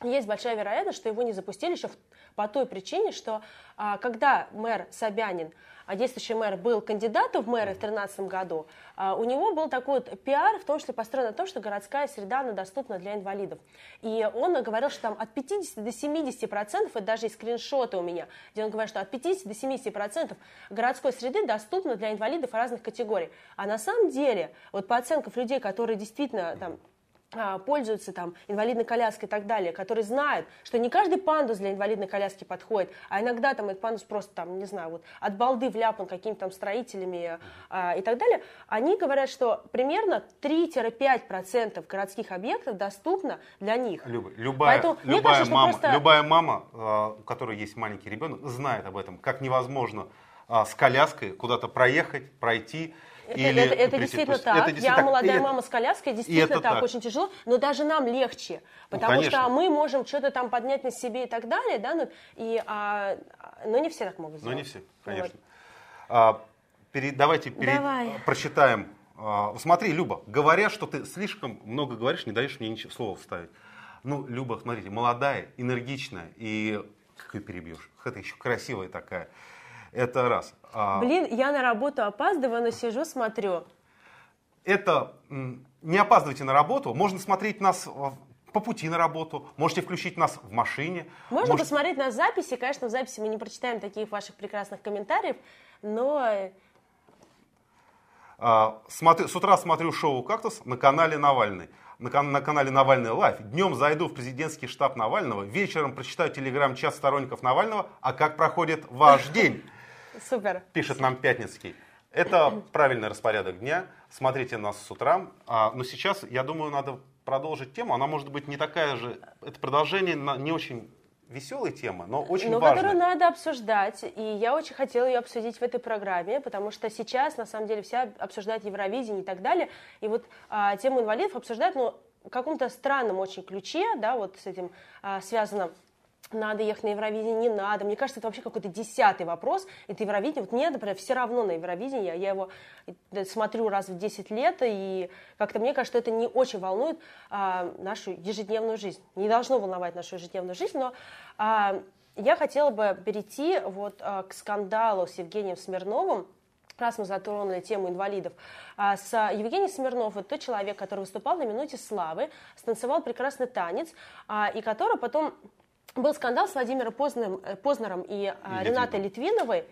есть большая вероятность, что его не запустили еще по той причине, что а, когда мэр Собянин, а действующий мэр, был кандидатом в мэры в 2013 году, а, у него был такой вот пиар, в том числе построен на том, что городская среда она доступна для инвалидов. И он говорил, что там от 50 до 70 процентов, это даже и скриншоты у меня, где он говорит, что от 50 до 70 процентов городской среды доступна для инвалидов разных категорий. А на самом деле, вот по оценкам людей, которые действительно там пользуются там инвалидной коляской и так далее, которые знают, что не каждый пандус для инвалидной коляски подходит, а иногда там этот пандус просто там, не знаю, вот от балды вляпан какими-то там строителями а, и так далее, они говорят, что примерно 3-5% городских объектов доступно для них. Люба, любая, Поэтому, любая, кажется, мама, просто... любая мама, а, у которой есть маленький ребенок, знает об этом, как невозможно а, с коляской куда-то проехать, пройти, это, Или это, это действительно так. Это действительно я так. молодая это, мама с коляской, действительно так, так, очень тяжело, но даже нам легче, ну, потому ну, что мы можем что-то там поднять на себе и так далее, да, ну, и, а, но не все так могут сделать. Но не все, конечно. Вот. А, перед, давайте перед, Давай. прочитаем. А, смотри, Люба, говоря, что ты слишком много говоришь, не даешь мне ничего слова вставить. Ну, Люба, смотрите, молодая, энергичная и как ее перебьешь? Это еще красивая такая. Это раз. А, Блин, я на работу опаздываю, но сижу, смотрю. Это не опаздывайте на работу. Можно смотреть нас по пути на работу, можете включить нас в машине. Можно можете... посмотреть на записи. Конечно, в записи мы не прочитаем таких ваших прекрасных комментариев, но... А, смотрю, с утра смотрю шоу «Кактус» на канале Навальный. На, на канале Навальный Live. Днем зайду в президентский штаб Навального, вечером прочитаю телеграм-чат сторонников Навального. А как проходит ваш день? Супер. Пишет нам Пятницкий. Это правильный распорядок дня. Смотрите нас с утра. А, но сейчас, я думаю, надо продолжить тему. Она может быть не такая же. Это продолжение не очень веселой темы, но очень но важной. которую надо обсуждать. И я очень хотела ее обсудить в этой программе, потому что сейчас, на самом деле, все обсуждают Евровидение и так далее. И вот а, тему инвалидов обсуждают, но в каком-то странном очень ключе, да, вот с этим а, связано надо ехать на Евровидение, не надо. Мне кажется, это вообще какой-то десятый вопрос. Это Евровидение, вот мне, например, все равно на Евровидение, я его э, смотрю раз в 10 лет, и как-то мне кажется, что это не очень волнует а, нашу ежедневную жизнь. Не должно волновать нашу ежедневную жизнь, но а, я хотела бы перейти вот а, к скандалу с Евгением Смирновым, раз мы затронули тему инвалидов, а, с Евгением Смирновым, это тот человек, который выступал на «Минуте славы», станцевал прекрасный танец, а, и который потом был скандал с Владимиром Познером, э, Познером и, а, Ренатой Литвиновой,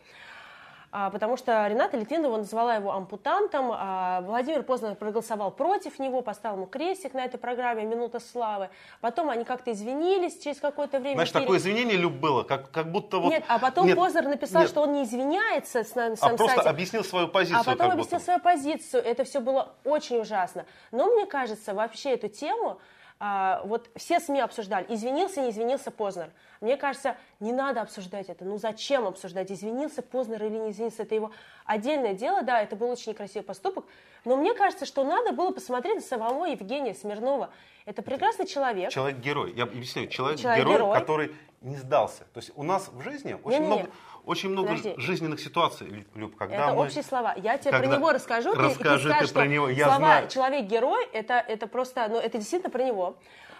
а, потому что Рената Литвинова называла его ампутантом, а Владимир Познер проголосовал против него, поставил ему крестик на этой программе «Минута славы». Потом они как-то извинились через какое-то время. Знаешь, такое извинение, Люб, было, как, как будто вот... Нет, а потом нет, Познер написал, нет. что он не извиняется с, на а просто сайте. объяснил свою позицию. А потом объяснил будто. свою позицию. Это все было очень ужасно. Но мне кажется, вообще эту тему а, вот все СМИ обсуждали, извинился, не извинился Познер. Мне кажется, не надо обсуждать это. Ну зачем обсуждать, извинился Познер или не извинился, это его отдельное дело, да, это был очень некрасивый поступок. Но мне кажется, что надо было посмотреть на самого Евгения Смирнова. Это прекрасный человек. Человек-герой. Я объясню. Человек-герой, человек который не сдался. То есть у нас в жизни очень не, много... Не, очень много Подожди. жизненных ситуаций, Люб, когда Это мы... общие слова. Я тебе про него расскажу. Расскажи ты, ты, ты про него. Я слова знаю. «человек-герой» это, это просто, ну, это действительно про него.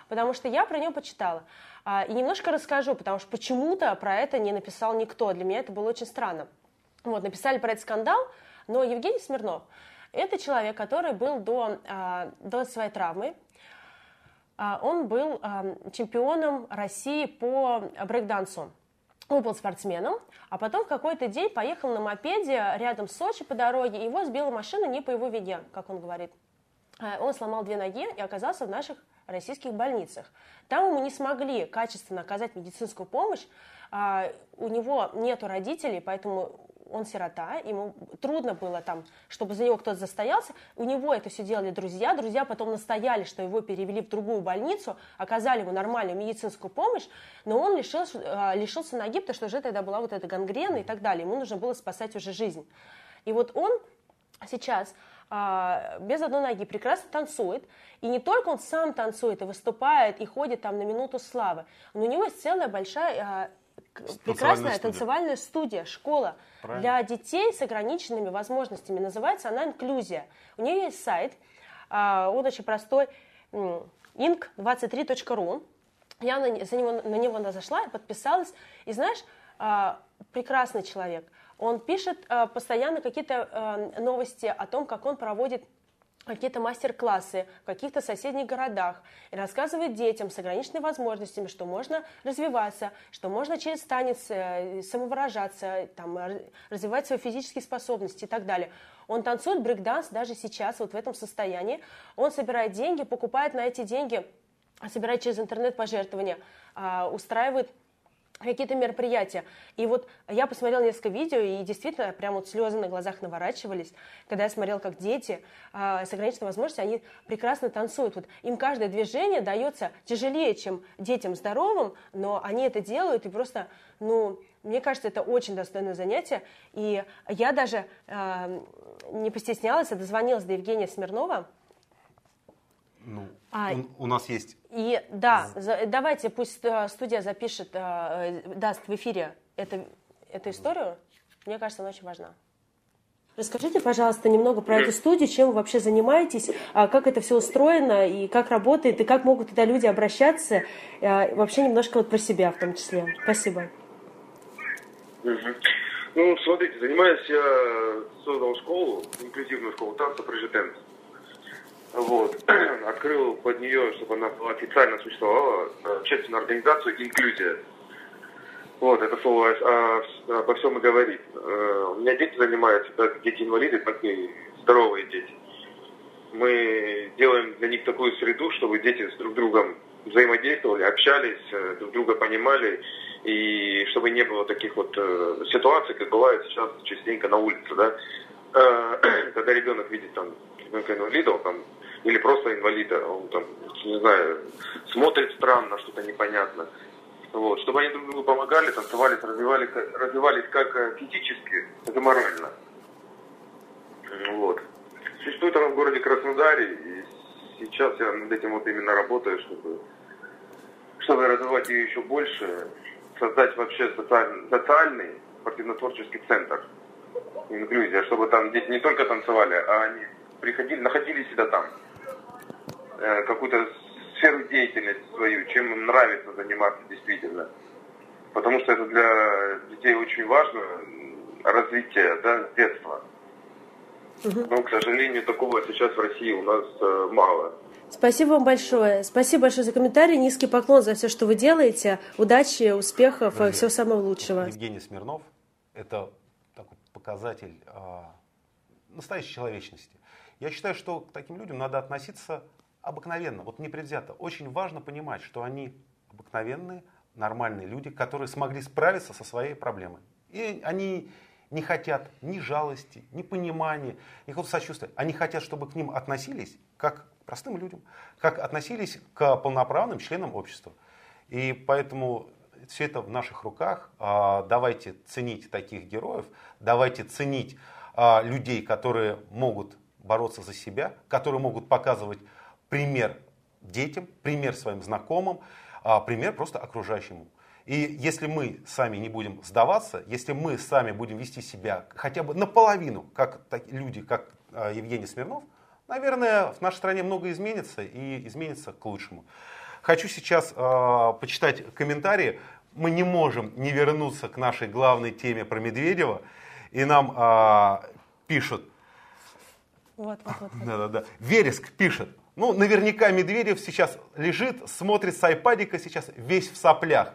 Потому что я про него почитала. А, и немножко расскажу, потому что почему-то про это не написал никто. Для меня это было очень странно. Вот, написали про этот скандал, но Евгений Смирнов – это человек, который был до, а, до своей травмы, а, он был чемпионом России по брейкдансу он был спортсменом, а потом в какой-то день поехал на мопеде рядом с Сочи по дороге, его сбила машина не по его вине, как он говорит. Э, он сломал две ноги и оказался в наших российских больницах. Там ему не смогли качественно оказать медицинскую помощь, а, у него нету родителей, поэтому он сирота, ему трудно было там, чтобы за него кто-то застоялся. У него это все делали друзья. Друзья потом настояли, что его перевели в другую больницу, оказали ему нормальную медицинскую помощь, но он лишился, а, лишился ноги, потому что уже тогда была вот эта гангрена и так далее. Ему нужно было спасать уже жизнь. И вот он сейчас а, без одной ноги прекрасно танцует. И не только он сам танцует и выступает, и ходит там на минуту славы, но у него есть целая большая а, прекрасная студия. танцевальная студия, школа Правильно. для детей с ограниченными возможностями. Называется она «Инклюзия». У нее есть сайт, а, он очень простой, ink23.ru. Я на, за него, на него зашла, подписалась, и знаешь, а, прекрасный человек. Он пишет а, постоянно какие-то новости о том, как он проводит какие-то мастер-классы в каких-то соседних городах и рассказывает детям с ограниченными возможностями, что можно развиваться, что можно через танец э, самовыражаться, там, развивать свои физические способности и так далее. Он танцует брейкданс даже сейчас, вот в этом состоянии. Он собирает деньги, покупает на эти деньги, собирает через интернет пожертвования, а, устраивает какие-то мероприятия. И вот я посмотрела несколько видео, и действительно прям вот слезы на глазах наворачивались, когда я смотрела, как дети э, с ограниченной возможностью, они прекрасно танцуют. Вот им каждое движение дается тяжелее, чем детям здоровым, но они это делают, и просто, ну, мне кажется, это очень достойное занятие. И я даже э, не постеснялась, а дозвонилась до Евгения Смирнова, ну, а, у, у нас есть... И да, за, давайте пусть э, студия запишет, э, даст в эфире это, эту историю. Мне кажется, она очень важна. Расскажите, пожалуйста, немного про эту студию, чем вы вообще занимаетесь, а как это все устроено, и как работает, и как могут туда люди обращаться, э, вообще немножко вот про себя в том числе. Спасибо. Ну, смотрите, занимаюсь я, создал школу, инклюзивную школу танца «Прожитенс». Вот. Открыл под нее, чтобы она официально существовала, общественную организацию «Инклюзия». Вот, это слово а, обо всем и говорит. Э, у меня дети занимаются, как дети-инвалиды, так и здоровые дети. Мы делаем для них такую среду, чтобы дети с друг другом взаимодействовали, общались, э, друг друга понимали, и чтобы не было таких вот э, ситуаций, как бывает сейчас частенько на улице, да, когда ребенок видит там ребенка инвалида, там или просто инвалида, он там, не знаю, смотрит странно, что-то непонятно. Вот, чтобы они друг другу помогали, танцевались, развивались, развивались как э, физически, так и морально. Вот. Существует она в городе Краснодаре, и сейчас я над этим вот именно работаю, чтобы, чтобы развивать ее еще больше, создать вообще социальный, социальный спортивно-творческий центр инклюзия, чтобы там дети не только танцевали, а они приходили, находили себя там. Э, какую-то сферу деятельности свою, чем им нравится заниматься действительно. Потому что это для детей очень важно, развитие да, с детства. Но, к сожалению, такого сейчас в России у нас э, мало. Спасибо вам большое. Спасибо большое за комментарий. Низкий поклон за все, что вы делаете. Удачи, успехов, Друзья, всего самого лучшего. Евгений Смирнов – это такой показатель э, настоящей человечности. Я считаю, что к таким людям надо относиться обыкновенно, вот непредвзято. Очень важно понимать, что они обыкновенные, нормальные люди, которые смогли справиться со своей проблемой. И они не хотят ни жалости, ни понимания, ни какого-то сочувствия. Они хотят, чтобы к ним относились как к простым людям, как относились к полноправным членам общества. И поэтому все это в наших руках. А, давайте ценить таких героев, давайте ценить а, людей, которые могут бороться за себя, которые могут показывать пример детям, пример своим знакомым, а пример просто окружающему. И если мы сами не будем сдаваться, если мы сами будем вести себя хотя бы наполовину, как люди, как а, Евгений Смирнов, наверное, в нашей стране много изменится и изменится к лучшему. Хочу сейчас э, почитать комментарии. Мы не можем не вернуться к нашей главной теме про Медведева. И нам э, пишут. Вот, вот, вот. Да, да, да. Вереск пишет. Ну, наверняка Медведев сейчас лежит, смотрит с айпадика сейчас весь в соплях.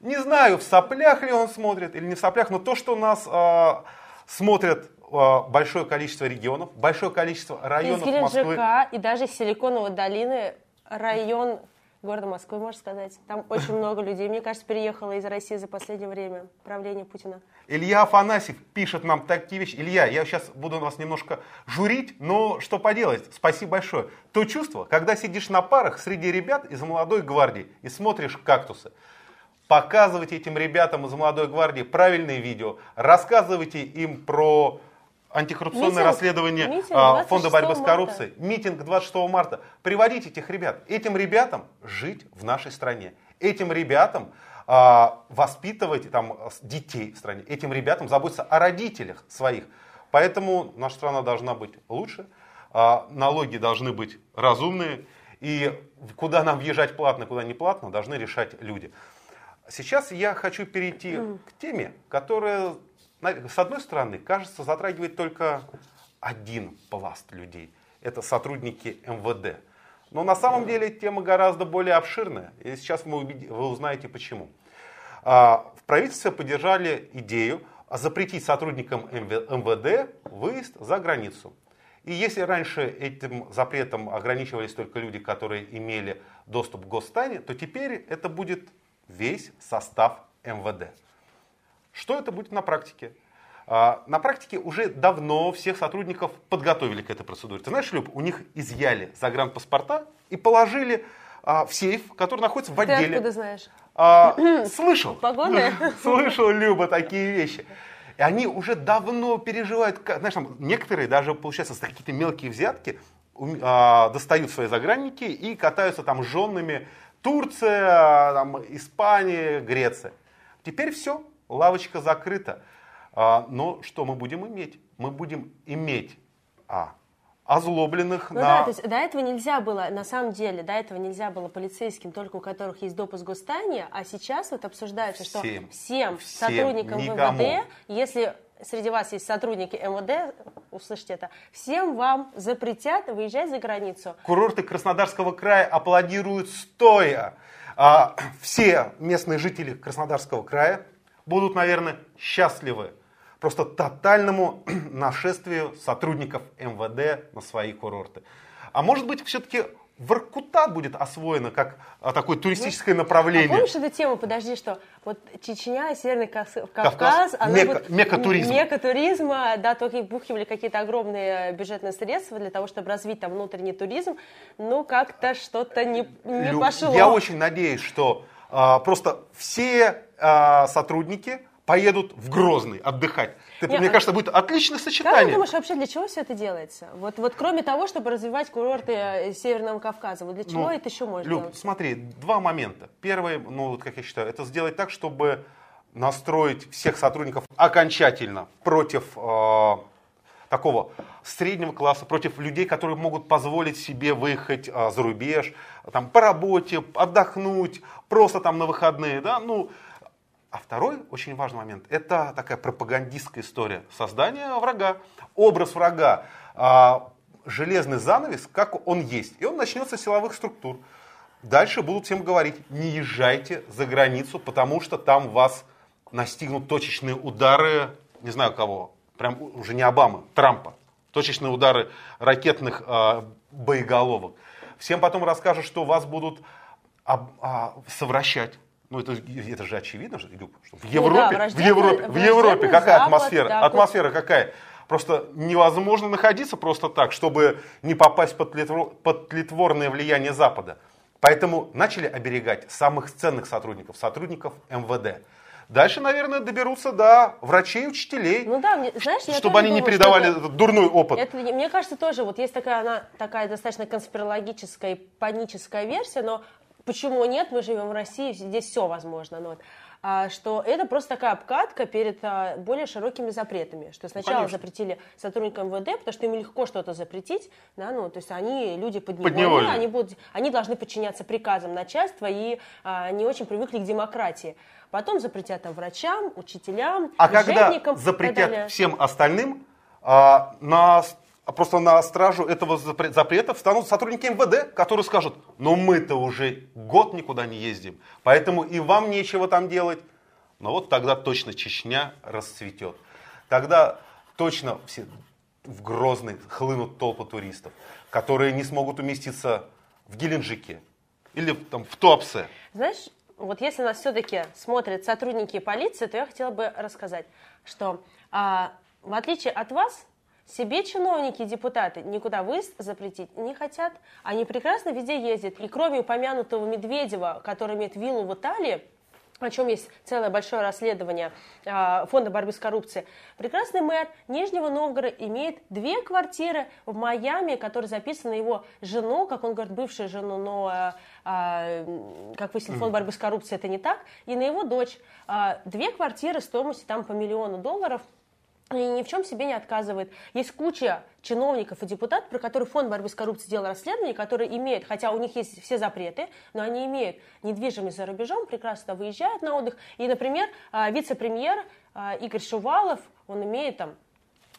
Не знаю, в соплях ли он смотрит или не в соплях, но то, что у нас э, смотрят э, большое количество регионов, большое количество районов из Москвы. и даже Силиконовой долины район города Москвы, можно сказать. Там очень много людей, мне кажется, переехало из России за последнее время правления Путина. Илья Афанасьев пишет нам такие вещи. Илья, я сейчас буду вас немножко журить, но что поделать, спасибо большое. То чувство, когда сидишь на парах среди ребят из молодой гвардии и смотришь кактусы. Показывайте этим ребятам из молодой гвардии правильные видео, рассказывайте им про антикоррупционное митинг, расследование митинг а, Фонда борьбы с коррупцией, марта. митинг 26 марта. Приводите этих ребят. Этим ребятам жить в нашей стране. Этим ребятам а, воспитывать там, детей в стране. Этим ребятам заботиться о родителях своих. Поэтому наша страна должна быть лучше, а, налоги должны быть разумные. И куда нам въезжать платно, куда не платно, должны решать люди. Сейчас я хочу перейти к теме, которая, с одной стороны, кажется, затрагивает только один пласт людей. Это сотрудники МВД. Но на самом деле тема гораздо более обширная. И сейчас вы, узнаете почему. А, в правительстве поддержали идею запретить сотрудникам МВД выезд за границу. И если раньше этим запретом ограничивались только люди, которые имели доступ к гостайне, то теперь это будет весь состав МВД. Что это будет на практике? А, на практике уже давно всех сотрудников подготовили к этой процедуре. Ты знаешь, Люб, у них изъяли загранпаспорта и положили а, в сейф, который находится в отделе. Ты откуда знаешь? А, слышал. Погода? Слышал, Люба, такие вещи. И они уже давно переживают, знаешь, там некоторые даже, получается, за какие-то мелкие взятки а, достают свои загранники и катаются там с женами Турция, там, Испания, Греция. Теперь все, лавочка закрыта. А, но что мы будем иметь? Мы будем иметь а, озлобленных ну на... да, то есть до этого нельзя было, на самом деле, до этого нельзя было полицейским, только у которых есть допуск гостайни, а сейчас вот обсуждается, всем, что всем, всем сотрудникам никому. МВД, если среди вас есть сотрудники МВД, услышьте это, всем вам запретят выезжать за границу. Курорты Краснодарского края аплодируют стоя. А, все местные жители Краснодарского края будут, наверное, счастливы просто тотальному нашествию сотрудников МВД на свои курорты. А может быть, все-таки Воркута будет освоена как а, такое туристическое ну, направление. А помнишь эту тему, подожди, что вот Чечня, Северный Кавказ, Кавказ она мека, будет, мека туризма. Мека туризма, да, только бухивали какие-то огромные бюджетные средства для того, чтобы развить там внутренний туризм, ну как-то что-то не, не Лю, пошло. Я очень надеюсь, что а, просто все а, сотрудники поедут в Грозный отдыхать. Ты, Не, мне а- кажется, будет отличное Как ты сочетание. думаешь, вообще для чего все это делается? Вот, вот кроме того, чтобы развивать курорты э, Северного Кавказа, вот для чего Ну, это еще можно Люб, делать? смотри, два момента. Первый, ну, вот как я считаю, это сделать так, чтобы настроить всех сотрудников окончательно против э, такого среднего класса, против людей, которые могут позволить себе выехать э, за рубеж, там, по работе, отдохнуть, просто там на выходные, да, ну, а второй очень важный момент – это такая пропагандистская история создания врага, образ врага, а, железный занавес, как он есть. И он начнется с силовых структур. Дальше будут всем говорить, не езжайте за границу, потому что там вас настигнут точечные удары, не знаю кого, прям уже не Обамы, Трампа. Точечные удары ракетных э, боеголовок. Всем потом расскажут, что вас будут об- а, совращать. Ну, это, это же очевидно, что, что в Европе, в враждебный- Европе, в Европе какая Запад, атмосфера? вот. атмосфера какая? Просто невозможно находиться просто так, чтобы не попасть под, тлетвор- под тлетворное влияние Запада. Поэтому начали оберегать самых ценных сотрудников, сотрудников МВД. Дальше, наверное, доберутся до врачей, учителей, Ну да, мне- знаешь, я чтобы они не думаю, передавали что это- этот дурной опыт. Это, мне кажется, тоже вот есть такая, она, такая достаточно конспирологическая и паническая версия, но почему нет, мы живем в России, здесь все возможно. Ну, вот. А, что это просто такая обкатка перед а, более широкими запретами. Что сначала конечно. запретили сотрудникам МВД, потому что им легко что-то запретить, да, ну, то есть они люди подневольные, они, будут, они должны подчиняться приказам начальства и а, не очень привыкли к демократии. Потом запретят там врачам, учителям, А когда запретят всем остальным, а, на, просто на стражу этого запре- запрета встанут сотрудники МВД, которые скажут, ну мы-то уже год никуда не ездим, поэтому и вам нечего там делать. Но вот тогда точно Чечня расцветет. Тогда точно все в Грозный хлынут толпы туристов, которые не смогут уместиться в Геленджике или там, в Туапсе. Знаешь, вот если нас все-таки смотрят сотрудники полиции, то я хотела бы рассказать, что а, в отличие от вас, себе чиновники и депутаты никуда выезд запретить не хотят. Они прекрасно везде ездят. И кроме упомянутого Медведева, который имеет виллу в Италии, о чем есть целое большое расследование а, Фонда борьбы с коррупцией. Прекрасный мэр Нижнего Новгорода имеет две квартиры в Майами, которые записаны его жену, как он говорит, бывшую жену, но, а, м, как выяснил Фонд борьбы с коррупцией, это не так, и на его дочь. А, две квартиры стоимостью там по миллиону долларов. И ни в чем себе не отказывает. Есть куча чиновников и депутатов, про которых фонд борьбы с коррупцией делал расследование, которые имеют, хотя у них есть все запреты, но они имеют недвижимость за рубежом, прекрасно выезжают на отдых. И, например, а, вице-премьер а, Игорь Шувалов, он имеет там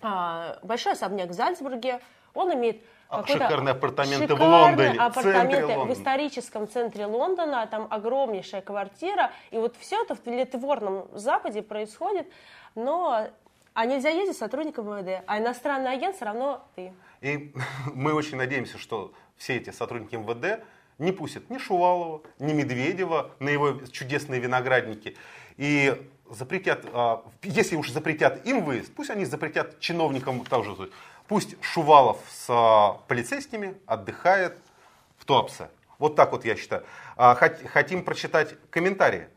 а, большой особняк в Зальцбурге, он имеет шикарные апартаменты шикарные в Лондоне, апартаменты в, в историческом центре Лондона, там огромнейшая квартира, и вот все это в литворном Западе происходит, но а нельзя ездить сотрудником МВД, а иностранный агент все равно ты. И мы очень надеемся, что все эти сотрудники МВД не пустят ни Шувалова, ни Медведева на его чудесные виноградники. И запретят, а, если уж запретят им выезд, пусть они запретят чиновникам тоже. Пусть Шувалов с а, полицейскими отдыхает в Туапсе. Вот так вот я считаю. А, хотим прочитать комментарии.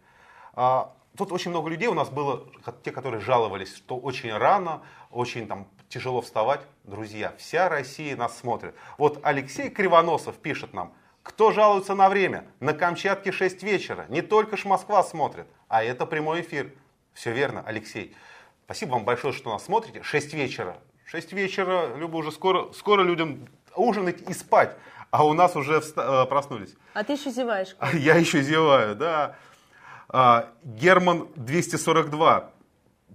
Тут очень много людей у нас было, те, которые жаловались, что очень рано, очень там тяжело вставать. Друзья, вся Россия нас смотрит. Вот Алексей Кривоносов пишет нам, кто жалуется на время? На Камчатке 6 вечера. Не только ж Москва смотрит, а это прямой эфир. Все верно, Алексей. Спасибо вам большое, что нас смотрите. 6 вечера. 6 вечера, Люба, уже скоро, скоро людям ужинать и спать. А у нас уже вста- э, проснулись. А ты еще зеваешь. Я еще зеваю, да. А, Герман 242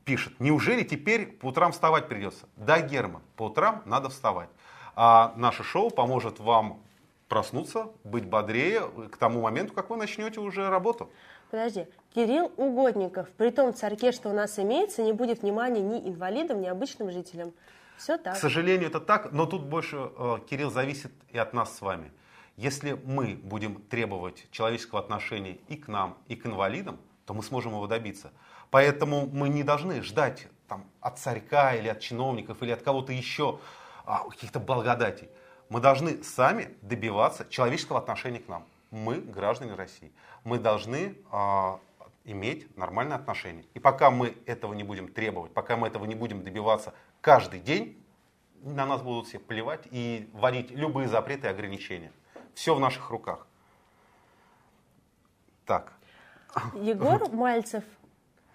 пишет, неужели теперь по утрам вставать придется? Да, Герман, по утрам надо вставать. А наше шоу поможет вам проснуться, быть бодрее к тому моменту, как вы начнете уже работу. Подожди, Кирилл Угодников, при том царьке, что у нас имеется, не будет внимания ни инвалидам, ни обычным жителям. Все так. К сожалению, это так, но тут больше, э, Кирилл, зависит и от нас с вами. Если мы будем требовать человеческого отношения и к нам, и к инвалидам, то мы сможем его добиться. Поэтому мы не должны ждать там, от царька или от чиновников или от кого-то еще а, каких-то благодатей. Мы должны сами добиваться человеческого отношения к нам. Мы граждане России. Мы должны а, иметь нормальное отношение. И пока мы этого не будем требовать, пока мы этого не будем добиваться каждый день, на нас будут все плевать и вводить любые запреты и ограничения. Все в наших руках. Так. Егор Мальцев.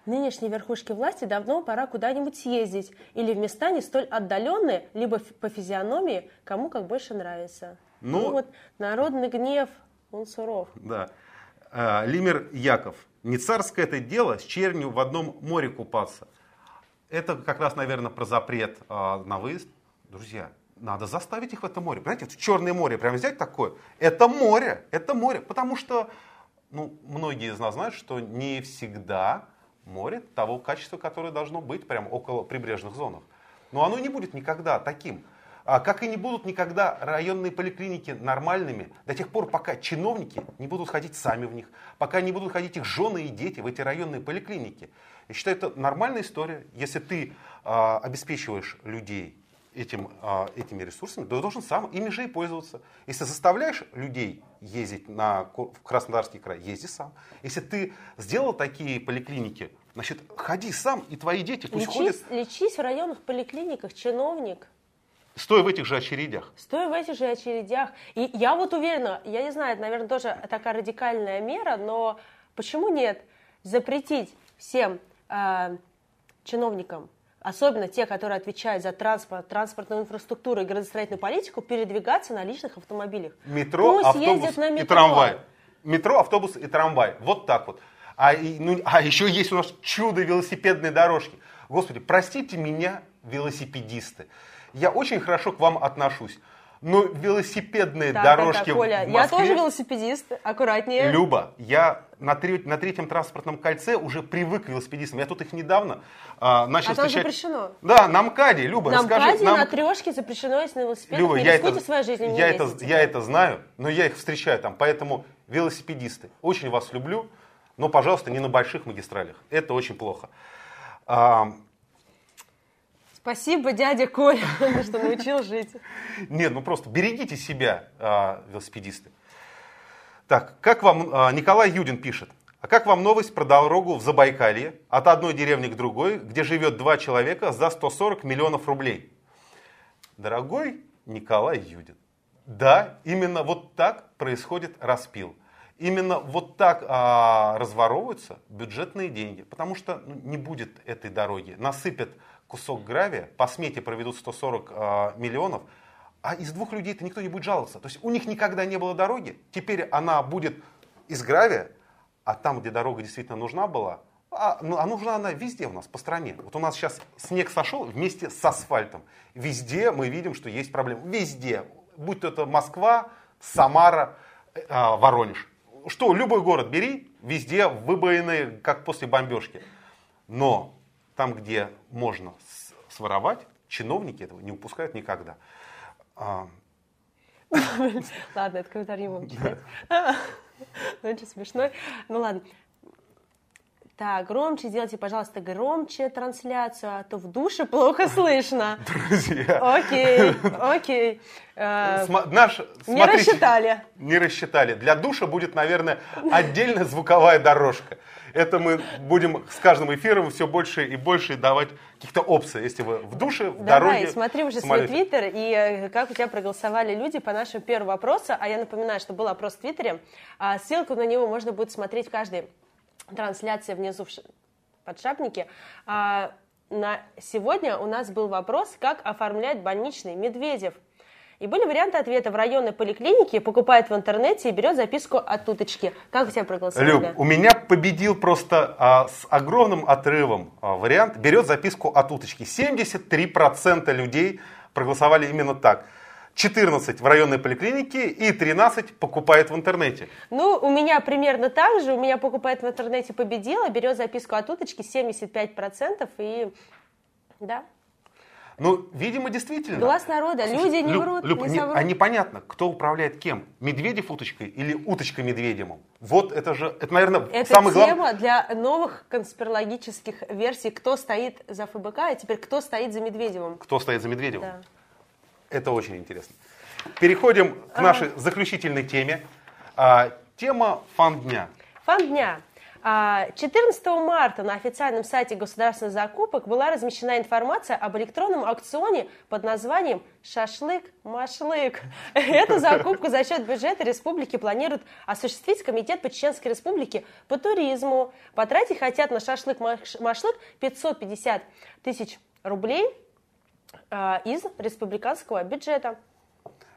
Нынешней верхушке власти давно пора куда-нибудь съездить или в места не столь отдаленные, либо по физиономии, кому как больше нравится. Ну, ну вот народный гнев, он суров. Да. А, Лимер Яков. Не царское это дело с чернью в одном море купаться. Это как раз, наверное, про запрет а, на выезд. Друзья, надо заставить их в это море. Понимаете, в Черное море прям взять такое. Это море, это море. Потому что ну, многие из нас знают, что не всегда море того качества, которое должно быть прямо около прибрежных зонах. Но оно не будет никогда таким. А как и не будут никогда районные поликлиники нормальными до тех пор, пока чиновники не будут ходить сами в них, пока не будут ходить их жены и дети в эти районные поликлиники. Я считаю, это нормальная история. Если ты э, обеспечиваешь людей этим, а, этими ресурсами, то должен сам ими же и пользоваться. Если заставляешь людей ездить на, в Краснодарский край, езди сам. Если ты сделал такие поликлиники, значит, ходи сам, и твои дети пусть лечись, ходят. Лечись в районных поликлиниках, чиновник. Стой в этих же очередях. Стой в этих же очередях. И я вот уверена, я не знаю, это, наверное, тоже такая радикальная мера, но почему нет запретить всем э, чиновникам особенно те, которые отвечают за транспорт, транспортную инфраструктуру и градостроительную политику, передвигаться на личных автомобилях. Метро, Пусть автобус на метро. и трамвай. Метро, автобус и трамвай. Вот так вот. А, ну, а еще есть у нас чудо велосипедной дорожки. Господи, простите меня, велосипедисты. Я очень хорошо к вам отношусь. Но велосипедные так, дорожки так, так, Коля, в Москве... я тоже велосипедист, аккуратнее. Люба, я на, треть, на третьем транспортном кольце уже привык к велосипедистам. Я тут их недавно а, начал а встречать. там запрещено? Да, на МКАДе, Люба, на расскажи. МКАДе нам... на трешке запрещено есть на велосипедах. Люба, не я это, своей жизнью, я, это, я это знаю, но я их встречаю там. Поэтому велосипедисты, очень вас люблю, но, пожалуйста, не на больших магистралях. Это очень плохо. А, Спасибо, дядя Коля, что научил жить. Нет, ну просто берегите себя, а, велосипедисты. Так, как вам, а, Николай Юдин пишет, а как вам новость про дорогу в Забайкалье от одной деревни к другой, где живет два человека за 140 миллионов рублей? Дорогой Николай Юдин, да, именно вот так происходит распил. Именно вот так а, разворовываются бюджетные деньги, потому что ну, не будет этой дороги. Насыпят кусок гравия, по смете проведут 140 а, миллионов, а из двух людей-то никто не будет жаловаться. То есть у них никогда не было дороги, теперь она будет из гравия, а там, где дорога действительно нужна была, а, ну, а нужна она везде у нас, по стране. Вот у нас сейчас снег сошел вместе с асфальтом. Везде мы видим, что есть проблемы. Везде. Будь то это Москва, Самара, э, Воронеж что, любой город бери, везде выбоины, как после бомбежки. Но там, где можно своровать, чиновники этого не упускают никогда. А, ладно, это комментарий не будем читать. Ну, очень смешной. Ну ладно. Так, громче сделайте, пожалуйста, громче трансляцию, а то в душе плохо слышно. Друзья. Окей, окей. Э, наш, не смотрите, рассчитали. Не рассчитали. Для душа будет, наверное, отдельная звуковая дорожка. Это мы будем с каждым эфиром все больше и больше давать каких-то опций, если вы в душе, в Давай, дороге. смотри уже свой твиттер и э, как у тебя проголосовали люди по нашему первому вопросу. А я напоминаю, что был опрос в твиттере. А ссылку на него можно будет смотреть в каждой трансляции внизу в подшапнике. А на сегодня у нас был вопрос, как оформлять больничный Медведев. И были варианты ответа. В районной поликлинике покупает в интернете и берет записку от уточки. Как у тебя проголосовали? Люб, у меня победил просто а, с огромным отрывом а, вариант. Берет записку от уточки. 73% людей проголосовали именно так. 14 в районной поликлинике и 13 покупает в интернете. Ну, у меня примерно так же. У меня покупает в интернете победила, берет записку от уточки 75% и да. Ну, видимо, действительно. Глаз народа. Слушай, Люди не Люб, врут, Люб, не соврут. А непонятно, кто управляет кем? Медведев уточкой или уточка медведем? Вот это же, это, наверное, это самый главный... тема для новых конспирологических версий. Кто стоит за ФБК, а теперь кто стоит за Медведевым? Кто стоит за Медведевым? Да. Это очень интересно. Переходим к нашей ага. заключительной теме. А, тема фан дня. Фан дня. 14 а, марта на официальном сайте государственных закупок была размещена информация об электронном аукционе под названием «Шашлык-машлык». Эту закупку за счет бюджета республики планирует осуществить Комитет по Чеченской республике по туризму. Потратить хотят на шашлык-машлык 550 тысяч рублей – а, из республиканского бюджета.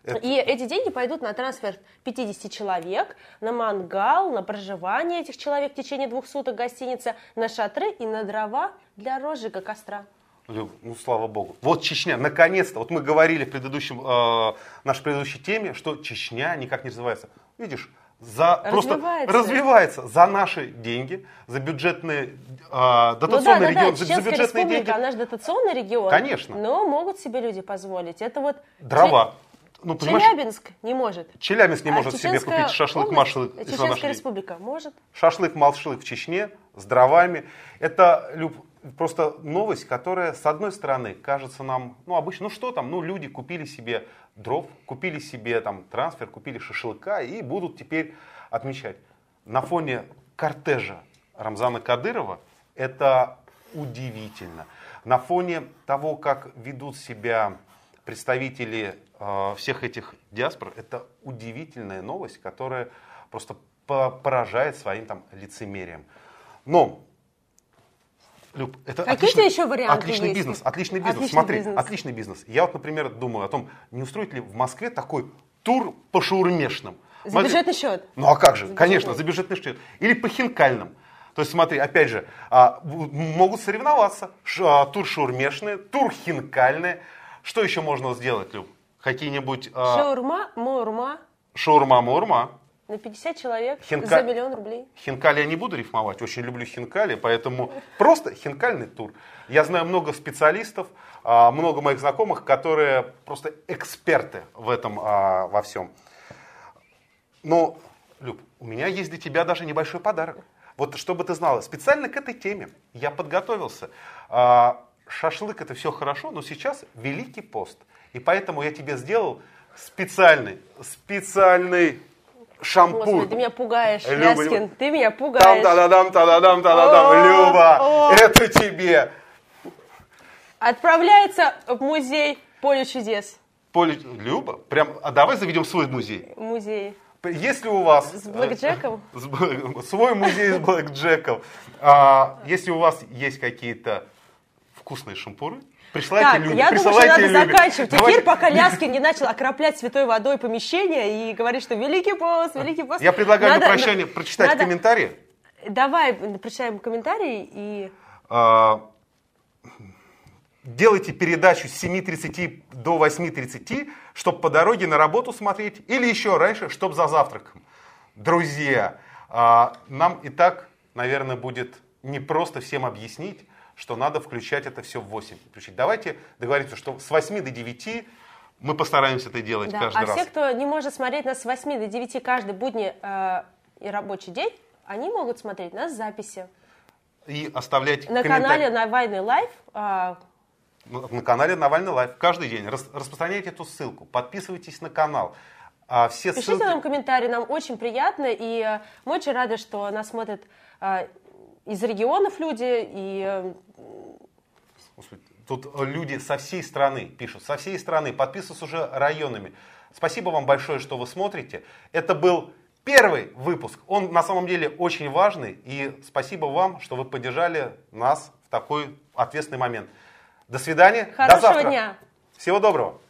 Это... И эти деньги пойдут на трансфер 50 человек, на мангал, на проживание этих человек в течение двух суток гостиница, на шатры и на дрова для розжига костра. Ну, слава богу. Вот Чечня, наконец-то. Вот мы говорили в предыдущем, э, нашей предыдущей теме, что Чечня никак не развивается. Видишь, за развивается. просто развивается за наши деньги, за бюджетные э, дотационные ну, да, регионы, да, да. за бюджетные деньги. Она же дотационный регион. Конечно. Но могут себе люди позволить. Это вот дрова. Ну, Челябинск не может. Челябинск не а может себе купить шашлык-машлык. Чеченская республика может. Шашлык-малшлык в Чечне с дровами. Это, Люб, просто новость, которая, с одной стороны, кажется нам, ну, обычно, ну, что там, ну, люди купили себе дров, купили себе там трансфер, купили шашлыка и будут теперь отмечать. На фоне кортежа Рамзана Кадырова это удивительно. На фоне того, как ведут себя представители э, всех этих диаспор, это удивительная новость, которая просто поражает своим там лицемерием. Но Люб, это Какие отличный, еще варианты отличный есть? бизнес, отличный бизнес. Отличный Смотри, бизнес. отличный бизнес. Я вот, например, думаю о том, не устроить ли в Москве такой тур по шаурмешным. За смотри, бюджетный счет. Ну а как же, за конечно, за бюджетный счет. Или по хинкальным. То есть смотри, опять же, а, могут соревноваться. Ш, а, тур шаурмешный, тур хинкальный. Что еще можно сделать, Люб? Какие-нибудь... А... Шаурма, мурма. Шаурма, мурма. На 50 человек Хинка... за миллион рублей. Хинкали я не буду рифмовать, очень люблю хинкали, поэтому просто хинкальный тур. Я знаю много специалистов, а, много моих знакомых, которые просто эксперты в этом а, во всем. Но, Люб, у меня есть для тебя даже небольшой подарок. Вот чтобы ты знала, специально к этой теме я подготовился. А, шашлык это все хорошо, но сейчас Великий пост. И поэтому я тебе сделал специальный, специальный шампунь. Господи, ты меня пугаешь, Люба, Яскин, ты меня пугаешь. Там, та-да-дам, та-да-дам. Люба, это тебе. Отправляется в музей Поле чудес. Поле... Люба, прям, а давай заведем свой музей. Музей. Если у вас... С блэкджеком? э, Свой музей с блэкджеком. А, Если у вас есть какие-то вкусные шампуры, присылайте Так, люди. я думаю, что надо люди. заканчивать Давайте- эфир, пока Ляскин не начал окроплять святой водой помещение и говорит, что великий пост, великий пост. Я предлагаю на Надо- прощание прочитать надо- комментарии. Давай прочитаем комментарии и... А, Делайте передачу с 7.30 до 8.30, чтобы по дороге на работу смотреть, или еще раньше, чтобы за завтраком. Друзья, а, нам и так, наверное, будет непросто всем объяснить, что надо включать это все в 8. Включить. Давайте договоримся, что с 8 до 9 мы постараемся это делать Да. каждый А раз. все, кто не может смотреть нас с 8 до 9 каждый будний э, и рабочий день, они могут смотреть нас в записи. И оставлять На канале Навальный Live. э, на канале Навальный Live каждый день. Рас- распространяйте эту ссылку, подписывайтесь на канал. А все Пишите ссылки... нам комментарии, нам очень приятно, и э, мы очень рады, что нас смотрят э, из регионов люди, и э, Господи, Тут люди со всей страны пишут, со всей страны, подписываются уже районами. Спасибо вам большое, что вы смотрите. Это был первый выпуск. Он на самом деле очень важный. И спасибо вам, что вы поддержали нас в такой ответственный момент. До свидания. До хорошего завтра. дня! Всего доброго.